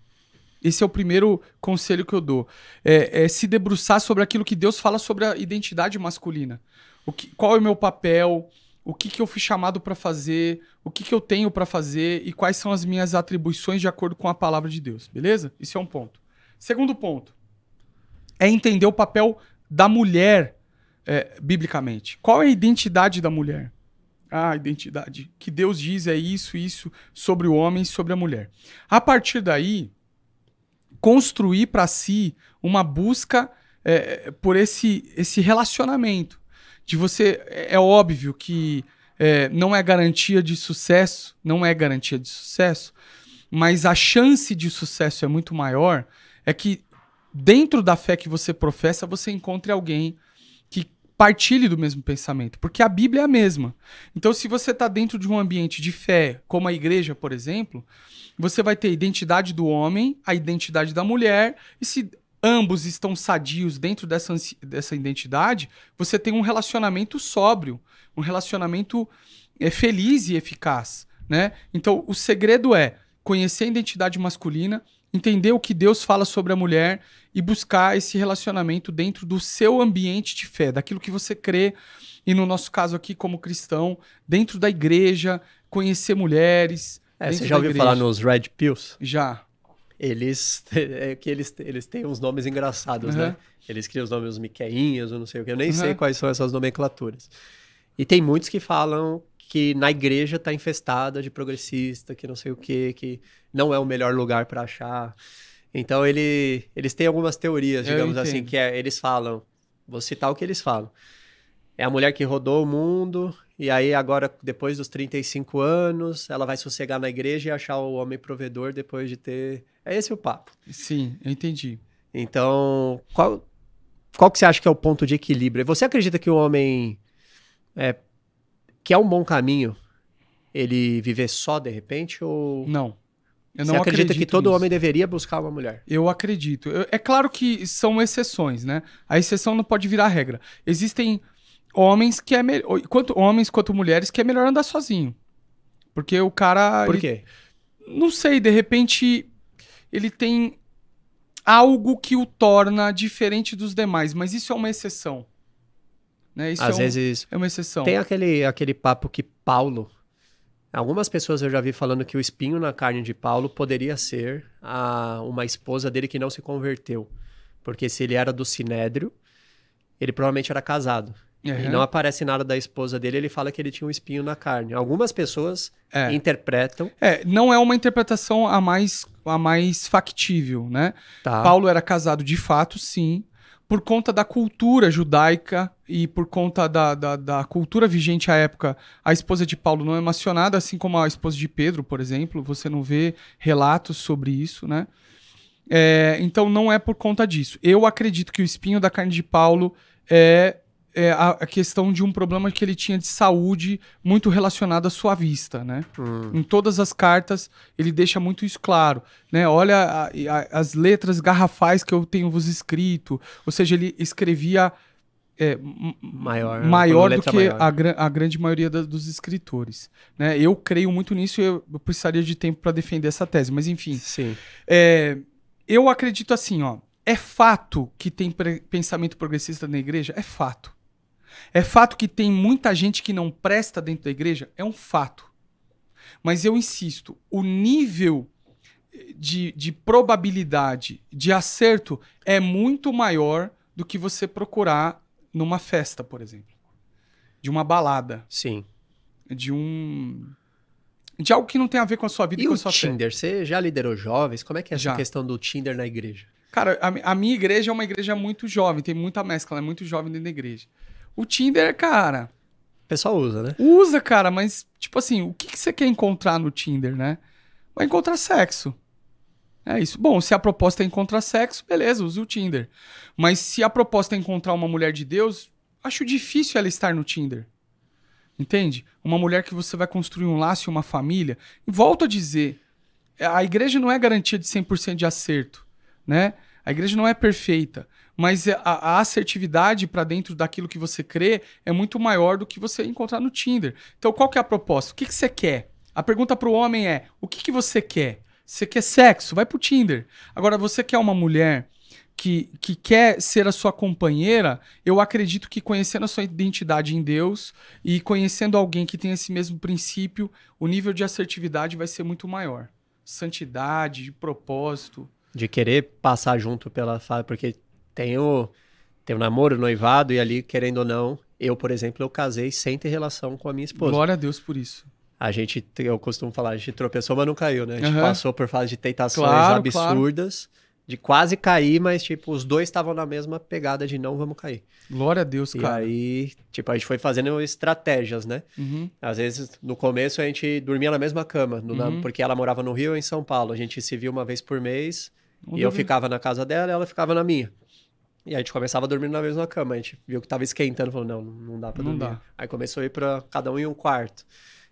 Esse é o primeiro conselho que eu dou. É, é, se debruçar sobre aquilo que Deus fala sobre a identidade masculina. O que, qual é o meu papel? o que, que eu fui chamado para fazer, o que, que eu tenho para fazer e quais são as minhas atribuições de acordo com a palavra de Deus, beleza? Isso é um ponto. Segundo ponto é entender o papel da mulher é, biblicamente. Qual é a identidade da mulher? Ah, a identidade. Que Deus diz é isso, isso sobre o homem e sobre a mulher. A partir daí, construir para si uma busca é, por esse, esse relacionamento de você. É, é óbvio que é, não é garantia de sucesso, não é garantia de sucesso, mas a chance de sucesso é muito maior. É que dentro da fé que você professa, você encontre alguém que partilhe do mesmo pensamento, porque a Bíblia é a mesma. Então, se você está dentro de um ambiente de fé, como a igreja, por exemplo, você vai ter a identidade do homem, a identidade da mulher, e se ambos estão sadios dentro dessa, dessa identidade, você tem um relacionamento sóbrio, um relacionamento é, feliz e eficaz. Né? Então, o segredo é conhecer a identidade masculina, entender o que Deus fala sobre a mulher e buscar esse relacionamento dentro do seu ambiente de fé, daquilo que você crê. E no nosso caso aqui, como cristão, dentro da igreja, conhecer mulheres. É, você já ouviu falar nos Red Pills? Já. eles, é que eles, eles têm uns nomes engraçados, né? Uhum. Eles criam os nomes os Miqueinhos, eu não sei o que, eu nem Uhum. sei quais são essas nomenclaturas. E tem muitos que falam que na igreja tá infestada de progressista, que não sei o que, que não é o melhor lugar para achar. Então ele, eles têm algumas teorias, digamos assim, que é, eles falam, vou citar o que eles falam. É a mulher que rodou o mundo, e aí agora, depois dos 35 anos, ela vai sossegar na igreja e achar o homem provedor depois de ter. É esse o papo. Sim, eu entendi. Então, qual, qual que você acha que é o ponto de equilíbrio? Você acredita que o homem. É, que é um bom caminho ele viver só de repente? Ou Não. Eu você não acredita que acredito todo nisso. homem deveria buscar uma mulher? Eu acredito. Eu- é claro que são exceções, né? A exceção não pode virar regra. Existem homens que é melhor. Quanto homens quanto mulheres que é melhor andar sozinho. Porque o cara. Por ele- quê? Não sei, de repente ele tem algo que o torna diferente dos demais, mas isso é uma exceção. Né? Isso Às é, um- vezes. é uma exceção. Tem aquele, aquele papo que Paulo. Algumas pessoas eu já vi falando que o espinho na carne de Paulo poderia ser a, uma esposa dele que não se converteu. Porque se ele era do Sinédrio, ele provavelmente era casado. E Uhum. não aparece nada da esposa dele, ele fala que ele tinha um espinho na carne. Algumas pessoas É. interpretam. É, não é uma interpretação a mais, a mais factível, né? Tá. Paulo era casado de fato, sim, por conta da cultura judaica e por conta da, da, da cultura vigente à época. A esposa de Paulo não é mencionada, assim como a esposa de Pedro, por exemplo. Você não vê relatos sobre isso, né? É, então não é por conta disso. Eu acredito que o espinho da carne de Paulo é, é a, a questão de um problema que ele tinha de saúde muito relacionado à sua vista, né? Hum, Em todas as cartas, ele deixa muito isso claro. Né? Olha a- a- as letras garrafais que eu tenho vos escrito. Ou seja, ele escrevia é, maior. maior do que maior. a, a grande maioria da- dos escritores. Né? Eu creio muito nisso e eu, eu precisaria de tempo para defender essa tese. Mas enfim, Sim. é, eu acredito assim, ó. É fato que tem pensamento progressista na igreja? É fato. É fato que tem muita gente que não presta dentro da igreja? É um fato. Mas eu insisto, o nível de, de probabilidade de acerto é muito maior do que você procurar numa festa, por exemplo. De uma balada. Sim. De um. De algo que não tem a ver com a sua vida e, E com a sua fé. Tinder? Você já liderou jovens? Como é que é essa Já. questão do Tinder na igreja? Cara, a, a minha igreja é uma igreja muito jovem, tem muita mescla, ela é muito jovem dentro da igreja. O Tinder, cara, O pessoal usa, né? usa, cara, mas, tipo assim, o que, que você quer encontrar no Tinder, né? Vai encontrar sexo. É isso. Bom, se a proposta é encontrar sexo, beleza, use o Tinder. Mas se a proposta é encontrar uma mulher de Deus, acho difícil ela estar no Tinder. Entende? Uma mulher que você vai construir um laço e uma família. E volto a dizer, a igreja não é garantia de 100% de acerto, né? A igreja não é perfeita, mas a, a assertividade para dentro daquilo que você crê é muito maior do que você encontrar no Tinder. Então, qual que é a proposta? O que, que você quer? A pergunta para o homem é: o que, que você quer? Você quer sexo? Vai pro Tinder. Agora, você quer uma mulher que, que quer ser a sua companheira? Eu acredito que conhecendo a sua identidade em Deus e conhecendo alguém que tem esse mesmo princípio, o nível de assertividade vai ser muito maior. Santidade, de propósito. De querer passar junto pela porque tem o, tem o namoro, o noivado, e ali, querendo ou não, eu, por exemplo, eu casei sem ter relação com a minha esposa. Glória a Deus por isso. A gente, eu costumo falar, a gente tropeçou, mas não caiu, né? A gente Aham. passou por fase de tentações Claro, absurdas, de quase cair, mas, tipo, os dois estavam na mesma pegada de não vamos cair. Glória a Deus, E cara. aí, tipo, a gente foi fazendo estratégias, né? Uhum. Às vezes, no começo, a gente dormia na mesma cama, no- Uhum. porque ela morava no Rio e em São Paulo. A gente se via uma vez por mês, Vamos e eu dormir. ficava na casa dela e ela ficava na minha. E a gente começava a dormir na mesma cama. A gente viu que tava esquentando, falou, não, não dá pra Não dormir. dá. Aí começou a ir pra cada um em um quarto.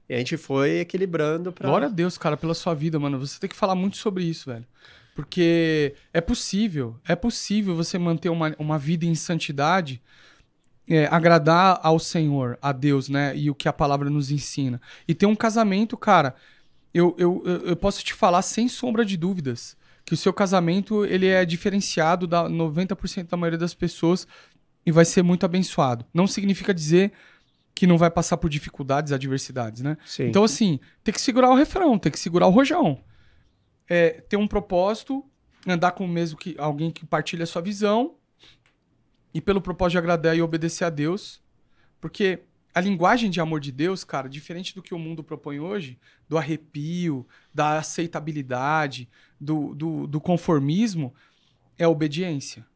E a gente foi equilibrando pra... Glória a Deus, cara, pela sua vida, mano. Você tem que falar muito sobre isso, velho. Porque é possível, é possível você manter uma, uma vida em santidade, é, agradar ao Senhor, a Deus, né? E o que a palavra nos ensina. E ter um casamento, cara, eu, eu eu posso te falar sem sombra de dúvidas que o seu casamento ele é diferenciado da 90% da maioria das pessoas e vai ser muito abençoado. Não significa dizer que não vai passar por dificuldades, adversidades, né? Sim. Então, assim, tem que segurar o refrão, tem que segurar o rojão. é, ter um propósito, andar com o mesmo que alguém que partilha a sua visão, e pelo propósito de agradar e obedecer a Deus. Porque a linguagem de amor de Deus, cara, diferente do que o mundo propõe hoje, do arrepio, da aceitabilidade, do, do, do conformismo, é a obediência.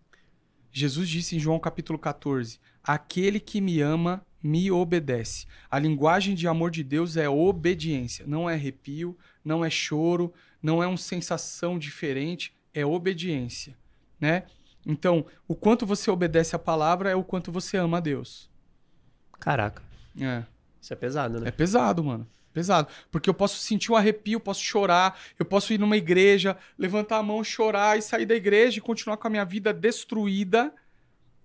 Jesus disse em João capítulo 14: Aquele que me ama, me obedece. A linguagem de amor de Deus é obediência, não é arrepio, não é choro, não é uma sensação diferente, é obediência, né? Então, o quanto você obedece a palavra é o quanto você ama a Deus. Caraca. É. Isso é pesado, né? É pesado, mano. Pesado. Porque eu posso sentir um arrepio, posso chorar, eu posso ir numa igreja, levantar a mão, chorar e sair da igreja e continuar com a minha vida destruída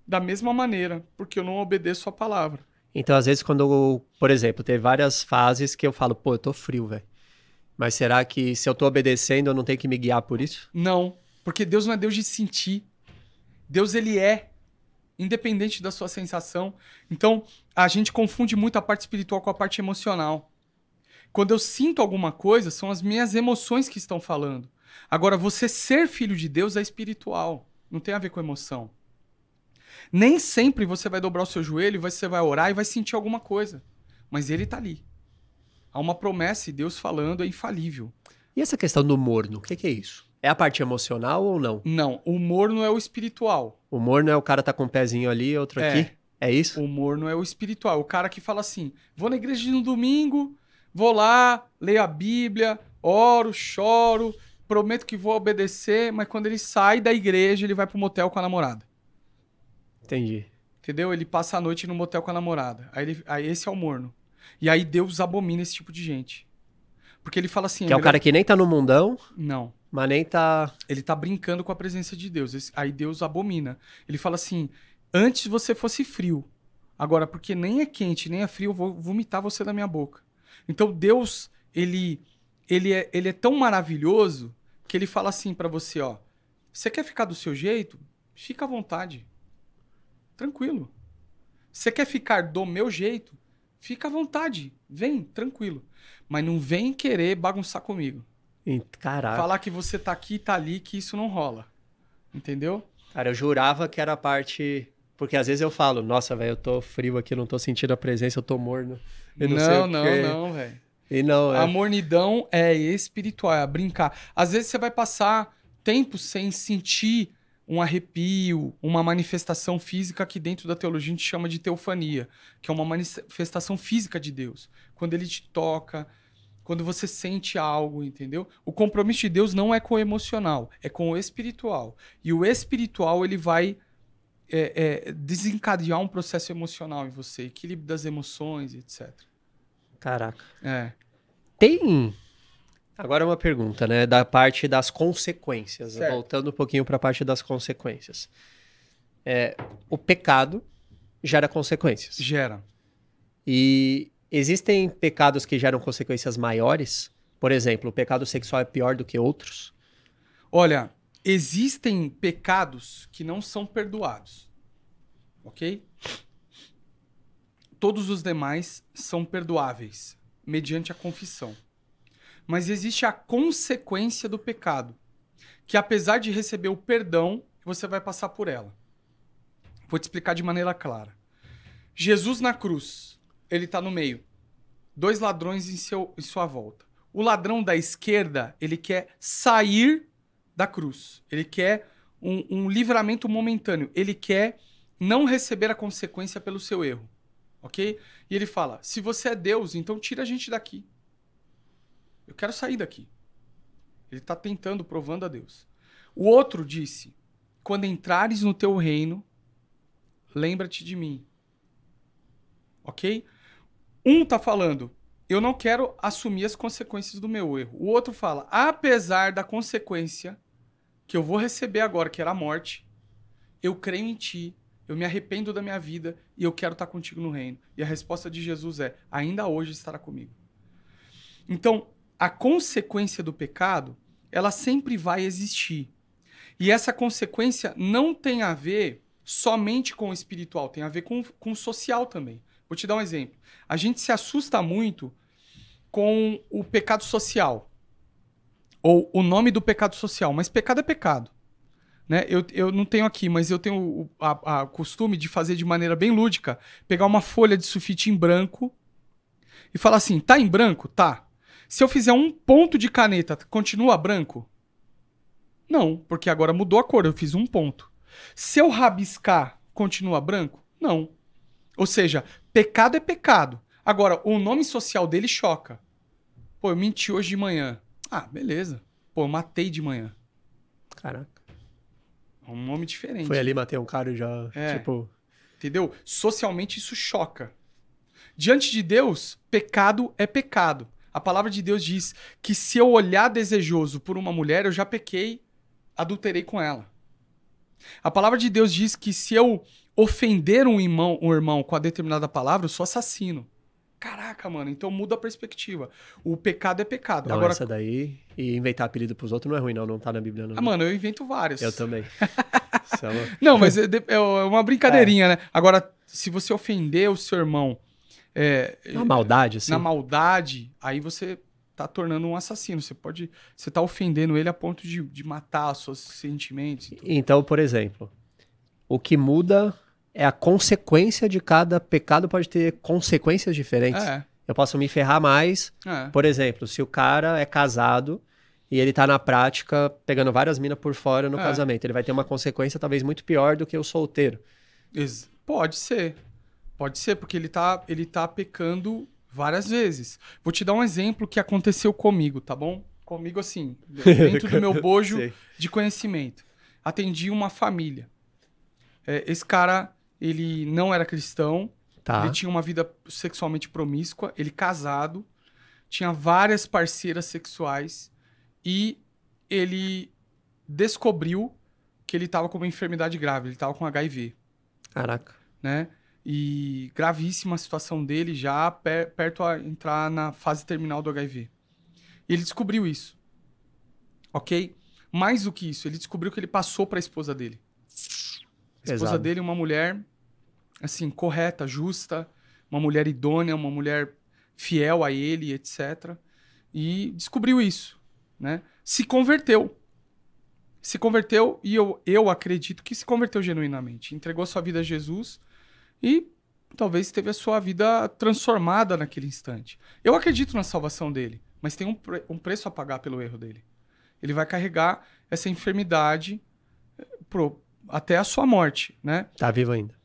da mesma maneira, porque eu não obedeço a palavra. Então, às vezes, quando eu, por exemplo, tem várias fases que eu falo, pô, eu tô frio, velho. Mas será que se eu tô obedecendo, eu não tenho que me guiar por isso? Não, porque Deus não é Deus de sentir. Deus, ele é, independente da sua sensação. Então, a gente confunde muito a parte espiritual com a parte emocional. Quando eu sinto alguma coisa, são as minhas emoções que estão falando. Agora, você ser filho de Deus é espiritual, não tem a ver com emoção. Nem sempre você vai dobrar o seu joelho, você vai orar e vai sentir alguma coisa. Mas ele está ali. Há uma promessa e Deus falando é infalível. E essa questão do morno, o que, que é isso? É a parte emocional ou não? Não, o morno é o espiritual. O morno é o cara tá com um pezinho ali, outro É. aqui? É isso? O morno é o espiritual. O cara que fala assim: vou na igreja no domingo, vou lá, leio a Bíblia, oro, choro, prometo que vou obedecer, mas quando ele sai da igreja, ele vai pro motel com a namorada. Entendi. Entendeu? Ele passa a noite no motel com a namorada. Aí, ele- aí esse é o morno. E aí Deus abomina esse tipo de gente. Porque ele fala assim. Que é o melhor- cara que nem tá no mundão, Não. mas nem tá. Ele tá brincando com a presença de Deus. Esse- Aí Deus abomina. Ele fala assim: antes você fosse frio. Agora, porque nem é quente, nem é frio, eu vou vomitar você da minha boca. Então Deus, ele, ele, é, ele é tão maravilhoso que ele fala assim pra você: ó, você quer ficar do seu jeito? Fica à vontade. Tranquilo. Você quer ficar do meu jeito? Fica à vontade. Vem, tranquilo. Mas não vem querer bagunçar comigo. Caraca. Falar que você tá aqui e tá ali, que isso não rola. Entendeu? Cara, eu jurava que era a parte. Porque às vezes eu falo, nossa, velho, eu tô frio aqui, não tô sentindo a presença, eu tô morno. Eu não, não, quê. não, velho. E não, é. A mornidão é espiritual, é brincar. Às vezes você vai passar tempo sem sentir um arrepio, uma manifestação física que dentro da teologia a gente chama de teofania, que é uma manifestação física de Deus. Quando ele te toca, quando você sente algo, entendeu? O compromisso de Deus não é com o emocional, é com o espiritual. E o espiritual ele vai é, é, desencadear um processo emocional em você, equilíbrio das emoções, etc. Caraca. É. Tem. Agora uma pergunta, né? Da parte das consequências. Certo. Voltando um pouquinho para a parte das consequências. É, o pecado gera consequências. Gera. E existem pecados que geram consequências maiores? Por exemplo, o pecado sexual é pior do que outros? Olha, existem pecados que não são perdoados. Ok? Todos os demais são perdoáveis, mediante a confissão. Mas existe a consequência do pecado, que apesar de receber o perdão, você vai passar por ela. Vou te explicar de maneira clara. Jesus na cruz, ele está no meio. Dois ladrões em, seu, em sua volta. O ladrão da esquerda, ele quer sair da cruz. Ele quer um, um livramento momentâneo. Ele quer não receber a consequência pelo seu erro. Ok? E ele fala: se você é Deus, então tira a gente daqui. Eu quero sair daqui. Ele está tentando, provando a Deus. O outro disse: quando entrares no teu reino, lembra-te de mim. Ok? Um tá falando, eu não quero assumir as consequências do meu erro. O outro fala, apesar da consequência que eu vou receber agora, que era a morte, eu creio em ti, eu me arrependo da minha vida e eu quero estar contigo no reino. E a resposta de Jesus é: ainda hoje estará comigo. Então, a consequência do pecado, ela sempre vai existir. E essa consequência não tem a ver somente com o espiritual, tem a ver com, com o social também. Vou te dar um exemplo. A gente se assusta muito com o pecado social. Ou o nome do pecado social. Mas pecado é pecado. Né? Eu, eu não tenho aqui, mas eu tenho o a, a costume de fazer de maneira bem lúdica, pegar uma folha de sulfite em branco e falar assim, tá em branco? Tá. Se eu fizer um ponto de caneta, continua branco? Não, porque agora mudou a cor, eu fiz um ponto. Se eu rabiscar, continua branco? Não. Ou seja, pecado é pecado. Agora, o nome social dele choca. Pô, eu menti hoje de manhã. Ah, beleza. Pô, eu matei de manhã. Caraca. É um nome diferente. Foi ali, matei um cara e já, É. tipo... Entendeu? Socialmente isso choca. Diante de Deus, pecado é pecado. A palavra de Deus diz que se eu olhar desejoso por uma mulher, eu já pequei, adulterei com ela. A palavra de Deus diz que se eu ofender um irmão, um irmão com a determinada palavra, eu sou assassino. Caraca, mano, então muda a perspectiva. O pecado é pecado. Não, Agora, essa daí e inventar apelido pros outros não é ruim, não. Não tá na Bíblia, não. ah, mano, eu invento vários. Eu também. É Não, mas é, de- é uma brincadeirinha, né? Agora, se você ofender o seu irmão é, uma maldade, assim. na maldade, aí você tá tornando um assassino. Você pode. Você tá ofendendo ele a ponto de, de matar os seus sentimentos. Então, por exemplo, o que muda é a consequência de cada pecado pode ter consequências diferentes. É, Eu posso me ferrar mais, é. por exemplo, se o cara é casado e ele tá na prática pegando várias minas por fora no É. casamento, ele vai ter uma consequência talvez muito pior do que o solteiro. Ex- Pode ser. Pode ser, porque ele tá, ele tá pecando várias vezes. Vou te dar um exemplo que aconteceu comigo, tá bom? Comigo, assim, dentro do meu bojo de conhecimento. Atendi uma família. É, esse cara, ele não era cristão, Tá. Ele tinha uma vida sexualmente promíscua, ele casado, tinha várias parceiras sexuais e ele descobriu que ele estava com uma enfermidade grave, ele estava com HIV, Caraca. né? E gravíssima a situação dele já per- perto a entrar na fase terminal do HIV. E ele descobriu isso. OK? Mais do que isso, ele descobriu que ele passou para a esposa dele. A esposa Pesado. dele uma mulher, assim, correta, justa, uma mulher idônea, uma mulher fiel a ele, etc. E descobriu isso, né? Se converteu. Se converteu e eu, eu acredito que se converteu genuinamente. Entregou sua vida a Jesus e talvez teve a sua vida transformada naquele instante. Eu acredito na salvação dele, mas tem um, pre- um preço a pagar pelo erro dele. Ele vai carregar essa enfermidade eh, pro, até a sua morte, né? Tá vivo ainda.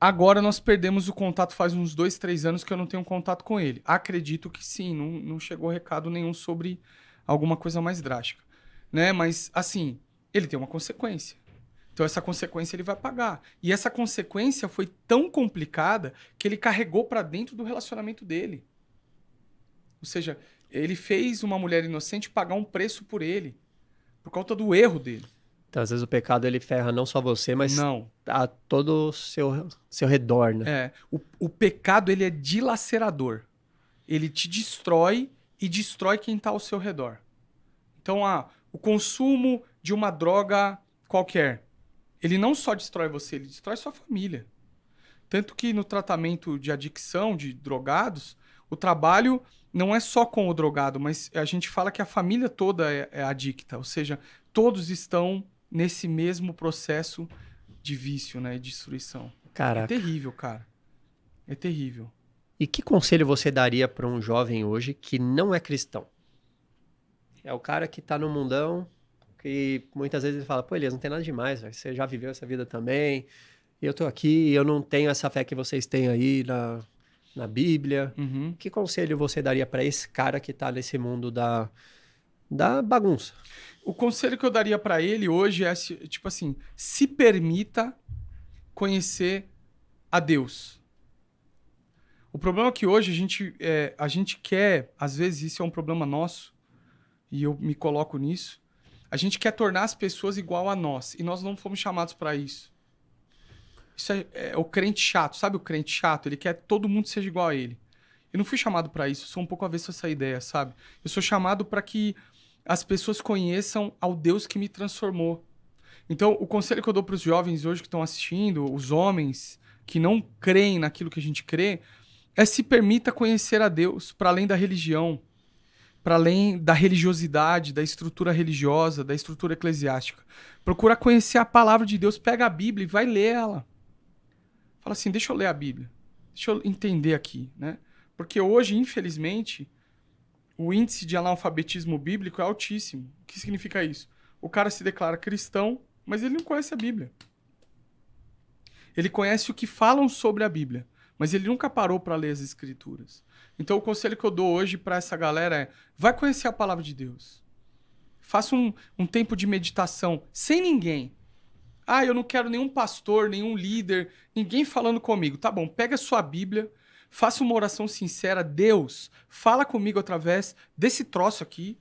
Agora nós perdemos o contato faz uns dois, três anos que eu não tenho contato com ele. Acredito que sim, não, não chegou recado nenhum sobre alguma coisa mais drástica. Né? Mas, assim, ele tem uma consequência. Então, essa consequência ele vai pagar. E essa consequência foi tão complicada que ele carregou pra dentro do relacionamento dele. Ou seja, ele fez uma mulher inocente pagar um preço por ele, por conta do erro dele. Então, às vezes o pecado ele ferra não só você, mas Não. a todo o seu, seu redor, né? É, o, o pecado ele é dilacerador. Ele te destrói e destrói quem está ao seu redor. Então, ah, o consumo de uma droga qualquer, ele não só destrói você, ele destrói sua família. Tanto que no tratamento de adicção de drogados, o trabalho não é só com o drogado, mas a gente fala que a família toda é, é adicta, ou seja, todos estão nesse mesmo processo de vício, né, e destruição. É Caraca. terrível, cara. É terrível. E que conselho você daria para um jovem hoje que não é cristão? É o cara que tá no mundão, que muitas vezes ele fala, pô, Elias, não tem nada demais, você já viveu essa vida também, eu tô aqui, eu não tenho essa fé que vocês têm aí na, na Bíblia. Uhum. Que conselho você daria para esse cara que tá nesse mundo da, da bagunça? O conselho que eu daria pra ele hoje é tipo assim, se permita conhecer a Deus. O problema é que hoje a gente, é, a gente quer, às vezes isso é um problema nosso, e eu me coloco nisso, a gente quer tornar as pessoas igual a nós, e nós não fomos chamados pra isso. Isso é, é o crente chato, sabe o crente chato? Ele quer que todo mundo seja igual a ele. Eu não fui chamado pra isso, sou um pouco avesso a essa ideia, sabe? Eu sou chamado pra que as pessoas conheçam ao Deus que me transformou. Então, o conselho que eu dou para os jovens hoje que estão assistindo, os homens que não creem naquilo que a gente crê, é se permita conhecer a Deus para além da religião. para além da religiosidade, da estrutura religiosa, da estrutura eclesiástica. Procura conhecer a palavra de Deus, pega a Bíblia e vai ler ela. Fala assim, deixa eu ler a Bíblia. Deixa eu entender aqui, né? Porque hoje, infelizmente, o índice de analfabetismo bíblico é altíssimo. O que significa isso? O cara se declara cristão, mas ele não conhece a Bíblia. Ele conhece o que falam sobre a Bíblia, mas ele nunca parou para ler as escrituras. Então o conselho que eu dou hoje para essa galera é: vai conhecer a palavra de Deus. Faça um, um tempo de meditação sem ninguém. Ah, eu não quero nenhum pastor, nenhum líder, ninguém falando comigo. Tá bom, pega a sua Bíblia, faça uma oração sincera. Deus, fala comigo através desse troço aqui,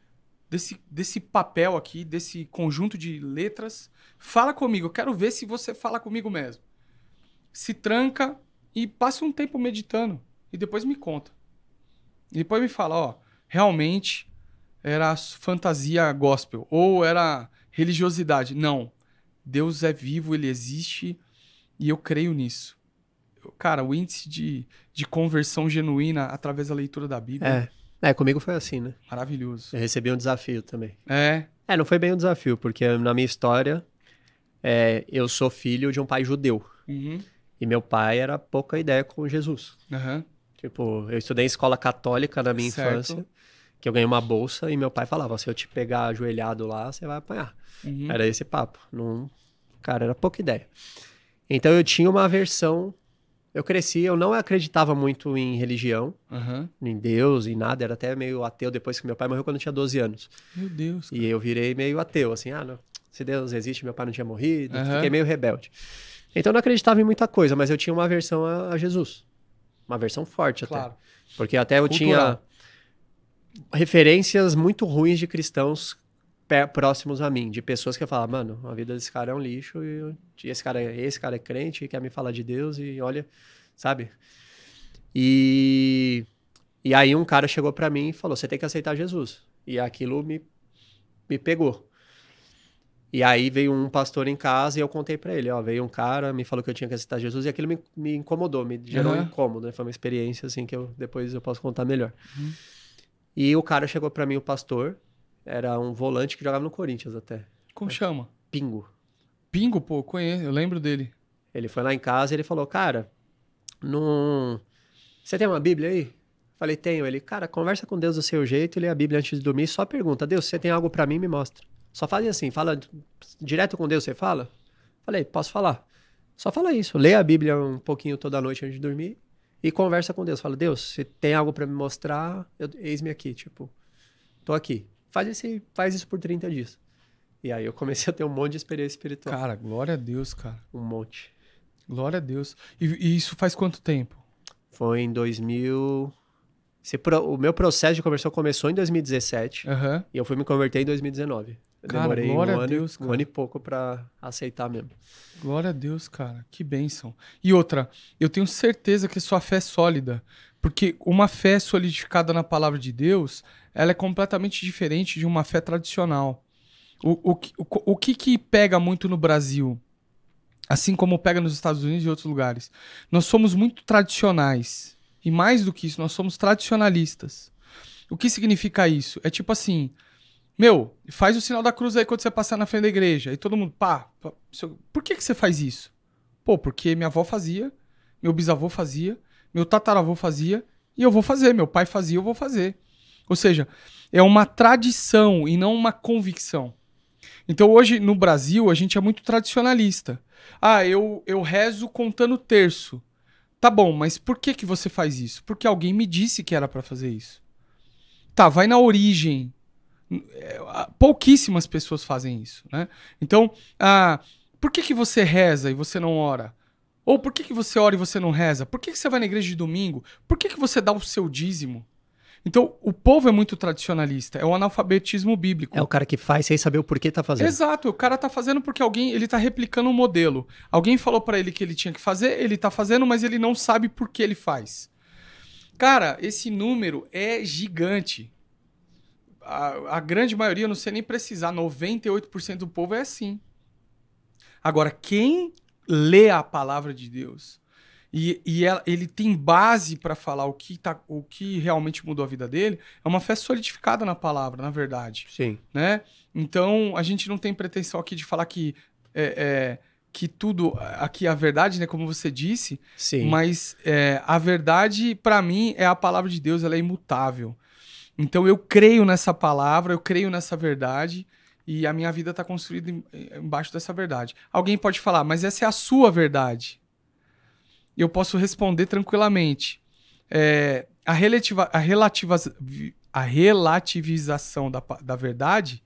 desse, desse papel aqui, desse conjunto de letras. Fala comigo, eu quero ver se você fala comigo mesmo. Se tranca e passe um tempo meditando. E depois me conta. E depois me fala, ó, realmente era fantasia gospel ou era religiosidade. Não. Deus é vivo, ele existe e eu creio nisso. Cara, o índice de, de conversão genuína através da leitura da Bíblia. É. é, comigo foi assim, né? Maravilhoso. Eu recebi um desafio também. É. É, não foi bem um desafio, porque na minha história, é, eu sou filho de um pai judeu. Uhum. E meu pai era pouca ideia com Jesus. Uhum. Tipo, eu estudei em escola católica na minha Certo. infância, que eu ganhei uma bolsa e meu pai falava: se eu te pegar ajoelhado lá, você vai apanhar. Uhum. Era esse papo. Não... Cara, era pouca ideia. Então eu tinha uma aversão. Eu cresci, eu não acreditava muito em religião, Uhum. em Deus, em nada. Era até meio ateu depois que meu pai morreu quando eu tinha 12 anos. Meu Deus. E eu virei meio ateu, assim, ah, não, se Deus existe, meu pai não tinha morrido. Aham. Fiquei meio rebelde. Então eu não acreditava em muita coisa, mas eu tinha uma aversão a, a Jesus. Uma aversão forte até. Claro. Porque até eu tinha Cultural. referências muito ruins de cristãos próximos a mim, de pessoas que eu falava, mano, a vida desse cara é um lixo e esse cara, é- esse cara é crente e quer me falar de Deus e olha, sabe? E e aí um cara chegou pra mim e falou, você tem que aceitar Jesus. E aquilo me me pegou. E aí veio um pastor em casa e eu contei pra ele, ó, veio um cara, me falou que eu tinha que aceitar Jesus e aquilo me, me incomodou, me gerou um Aham. incômodo, né? Foi uma experiência assim que eu depois eu posso contar melhor. Uhum. E o cara chegou pra mim, o pastor, era um volante que jogava no Corinthians até, Como chama? Pingo. Pingo, pô, conheço, eu lembro dele. Ele foi lá em casa e ele falou, cara, não... você tem uma Bíblia aí? Falei, tenho. Ele, cara, conversa com Deus do seu jeito, lê a Bíblia antes de dormir, só pergunta, Deus, você tem algo pra mim, me mostra. Só faz assim, fala direto com Deus, você fala? Falei, posso falar. Só fala isso, lê a Bíblia um pouquinho toda noite antes de dormir e conversa com Deus. Fala, Deus, você tem algo pra me mostrar, eu- eis-me aqui, tipo, tô aqui. Faz, esse, faz isso por 30 dias. E aí eu comecei a ter um monte de experiência espiritual. Cara, glória a Deus, cara. Um monte. Glória a Deus. E, e isso faz quanto tempo? Foi em 2000. Esse pro- O meu processo de conversão começou em 2017 Aham. e eu fui me converter em 2019. Eu Cara, demorei um glória a ano, Deus, um cara. ano e pouco pra aceitar mesmo. Glória a Deus, cara. Que bênção. E outra, eu tenho certeza que sua fé é sólida. Porque uma fé solidificada na palavra de Deus, ela é completamente diferente de uma fé tradicional. O, o, que- o, o que que pega muito no Brasil, assim como pega nos Estados Unidos e outros lugares? Nós somos muito tradicionais. E mais do que isso, nós somos tradicionalistas. O que significa isso? É tipo assim, meu, faz o sinal da cruz aí quando você passar na frente da igreja. E todo mundo, pá, pá, por que, que você faz isso? Pô, porque minha avó fazia, meu bisavô fazia, meu tataravô fazia, e eu vou fazer. Meu pai fazia, eu vou fazer. Ou seja, é uma tradição e não uma convicção. Então hoje no Brasil a gente é muito tradicionalista. Ah, eu, eu rezo contando terço. Tá bom, mas por que, que você faz isso? Porque alguém me disse que era pra fazer isso. Tá, vai na origem. É, Pouquíssimas pessoas fazem isso, né? Então, ah, por que, que você reza e você não ora? Ou por que, que você ora e você não reza? Por que, que você vai na igreja de domingo? Por que, que você dá o seu dízimo? Então, o povo é muito tradicionalista, é o analfabetismo bíblico. É o cara que faz sem saber o porquê tá fazendo. Exato, o cara tá fazendo porque alguém, ele tá replicando um modelo. Alguém falou pra ele que ele tinha que fazer, ele tá fazendo, mas ele não sabe por que ele faz. Cara, esse número é gigante. A, a grande maioria, não sei nem precisar, 98% do povo é assim. Agora, quem lê a palavra de Deus e, e ela- ele tem base para falar o que, tá, o que realmente mudou a vida dele, é uma fé solidificada na palavra, na verdade Sim. né? Então, a gente não tem pretensão aqui de falar que é, é, que tudo aqui é a verdade, né? Como você disse, Sim. mas é, a verdade, para mim, é a palavra de Deus, ela é imutável. Então, eu creio nessa palavra, eu creio nessa verdade e a minha vida está construída em- embaixo dessa verdade. Alguém pode falar, mas essa é a sua verdade. Eu posso responder tranquilamente. É, a, relativa, a, relativas- a relativização da, da verdade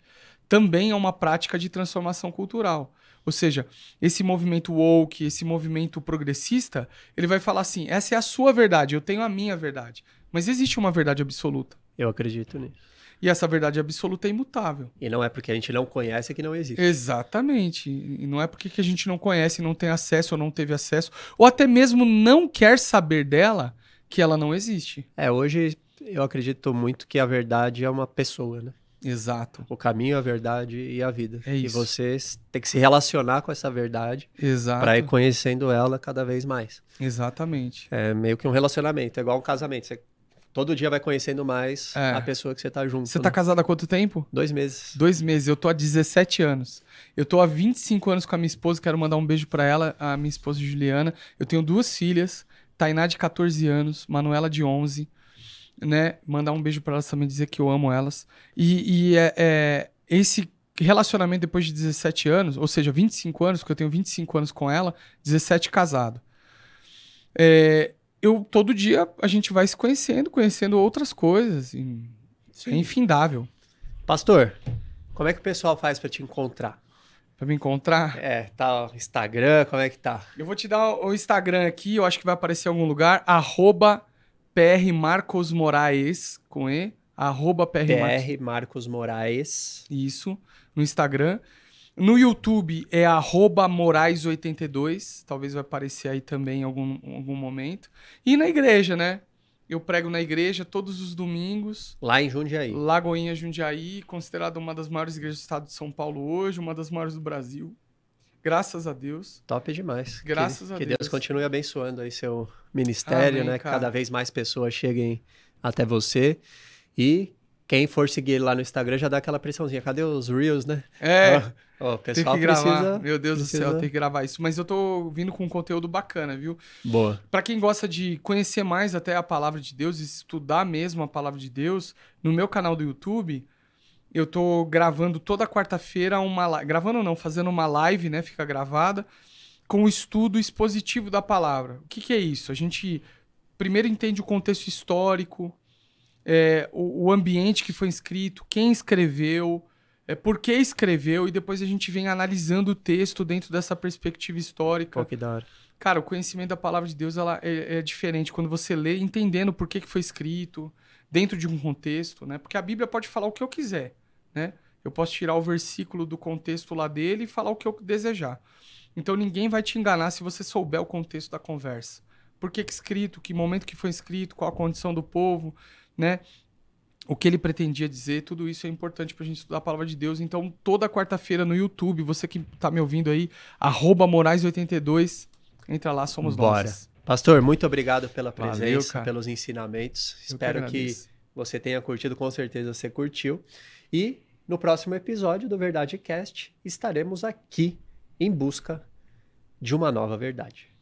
também é uma prática de transformação cultural. Ou seja, esse movimento woke, esse movimento progressista, ele vai falar assim: essa é a sua verdade, eu tenho a minha verdade. Mas existe uma verdade absoluta. Eu acredito nisso. E essa verdade absoluta é imutável. E não é porque a gente não conhece que não existe. Exatamente. E não é porque que a gente não conhece, não tem acesso ou não teve acesso, ou até mesmo não quer saber dela, que ela não existe. É, hoje eu acredito muito que a verdade é uma pessoa, né? Exato. O caminho, a verdade e a vida. É E isso. você s- tem que se relacionar com essa verdade Exato. para ir conhecendo ela cada vez mais. Exatamente. É meio que um relacionamento, é igual um casamento. Você todo dia vai conhecendo mais É. a pessoa que você tá junto. Você tá né? casado há quanto tempo? Dois meses. Dois meses. Eu tô há 17 anos. Eu tô há 25 anos com a minha esposa. Quero mandar um beijo pra ela, a minha esposa Juliana. Eu tenho duas filhas. Tainá de 14 anos, Manuela de 11. Né? Mandar um beijo pra elas também, dizer que eu amo elas. E, e é, é, esse relacionamento depois de 17 anos, ou seja, 25 anos, porque eu tenho 25 anos com ela, 17 casado. É, eu, todo dia, a gente vai se conhecendo, conhecendo outras coisas. e É infindável. Pastor, como é que o pessoal faz para te encontrar? Pra me encontrar. É, tá o Instagram, como é que tá? Eu vou te dar o Instagram aqui, eu acho que vai aparecer em algum lugar. Arroba PR Marcos Moraes, com E. Arroba. PR Marcos Moraes. Isso, no Instagram. No YouTube é arroba Moraes82. Talvez vai aparecer aí também em algum, algum momento. E na igreja, né? Eu prego na igreja todos os domingos. Lá em Jundiaí. Lagoinha Jundiaí, considerada uma das maiores igrejas do estado de São Paulo hoje, uma das maiores do Brasil. Graças a Deus. Top demais. Graças que, a que Deus. Deus continue abençoando aí seu ministério, Amém, né? Que cada vez mais pessoas cheguem até você. E quem for seguir lá no Instagram já dá aquela pressãozinha. Cadê os Reels, né? É, Ó, ó, o tem pessoal que gravar. precisa. Meu Deus do precisa- céu, tem que gravar isso. Mas eu tô vindo com um conteúdo bacana, viu? Boa. Pra quem gosta de conhecer mais até a palavra de Deus, estudar mesmo a palavra de Deus, no meu canal do YouTube, eu tô gravando toda quarta-feira uma live. Gravando não, fazendo uma live, né? Fica gravada, com o estudo expositivo da palavra. O que, que é isso? A gente primeiro entende o contexto histórico, é, o, o ambiente que foi escrito, quem escreveu, é, por que escreveu, e depois a gente vem analisando o texto dentro dessa perspectiva histórica. Pô, que da hora. Cara, o conhecimento da palavra de Deus ela é, é diferente quando você lê entendendo por que, que foi escrito, dentro de um contexto, né? Porque a Bíblia pode falar o que eu quiser, né? Eu posso tirar o versículo do contexto lá dele e falar o que eu desejar. Então ninguém vai te enganar se você souber o contexto da conversa. Por que, que escrito, que momento que foi escrito, qual a condição do povo, né? O que ele pretendia dizer, tudo isso é importante pra gente estudar a palavra de Deus. Então, toda quarta-feira no YouTube, você que tá me ouvindo aí, arroba Moraes82, entra lá, somos Bora. nós. Pastor, muito obrigado pela Valeu, presença, cara. pelos ensinamentos. Eu Espero que, agradeço. você tenha curtido, com certeza você curtiu. E no próximo episódio do Verdade Cast estaremos aqui em busca de uma nova verdade.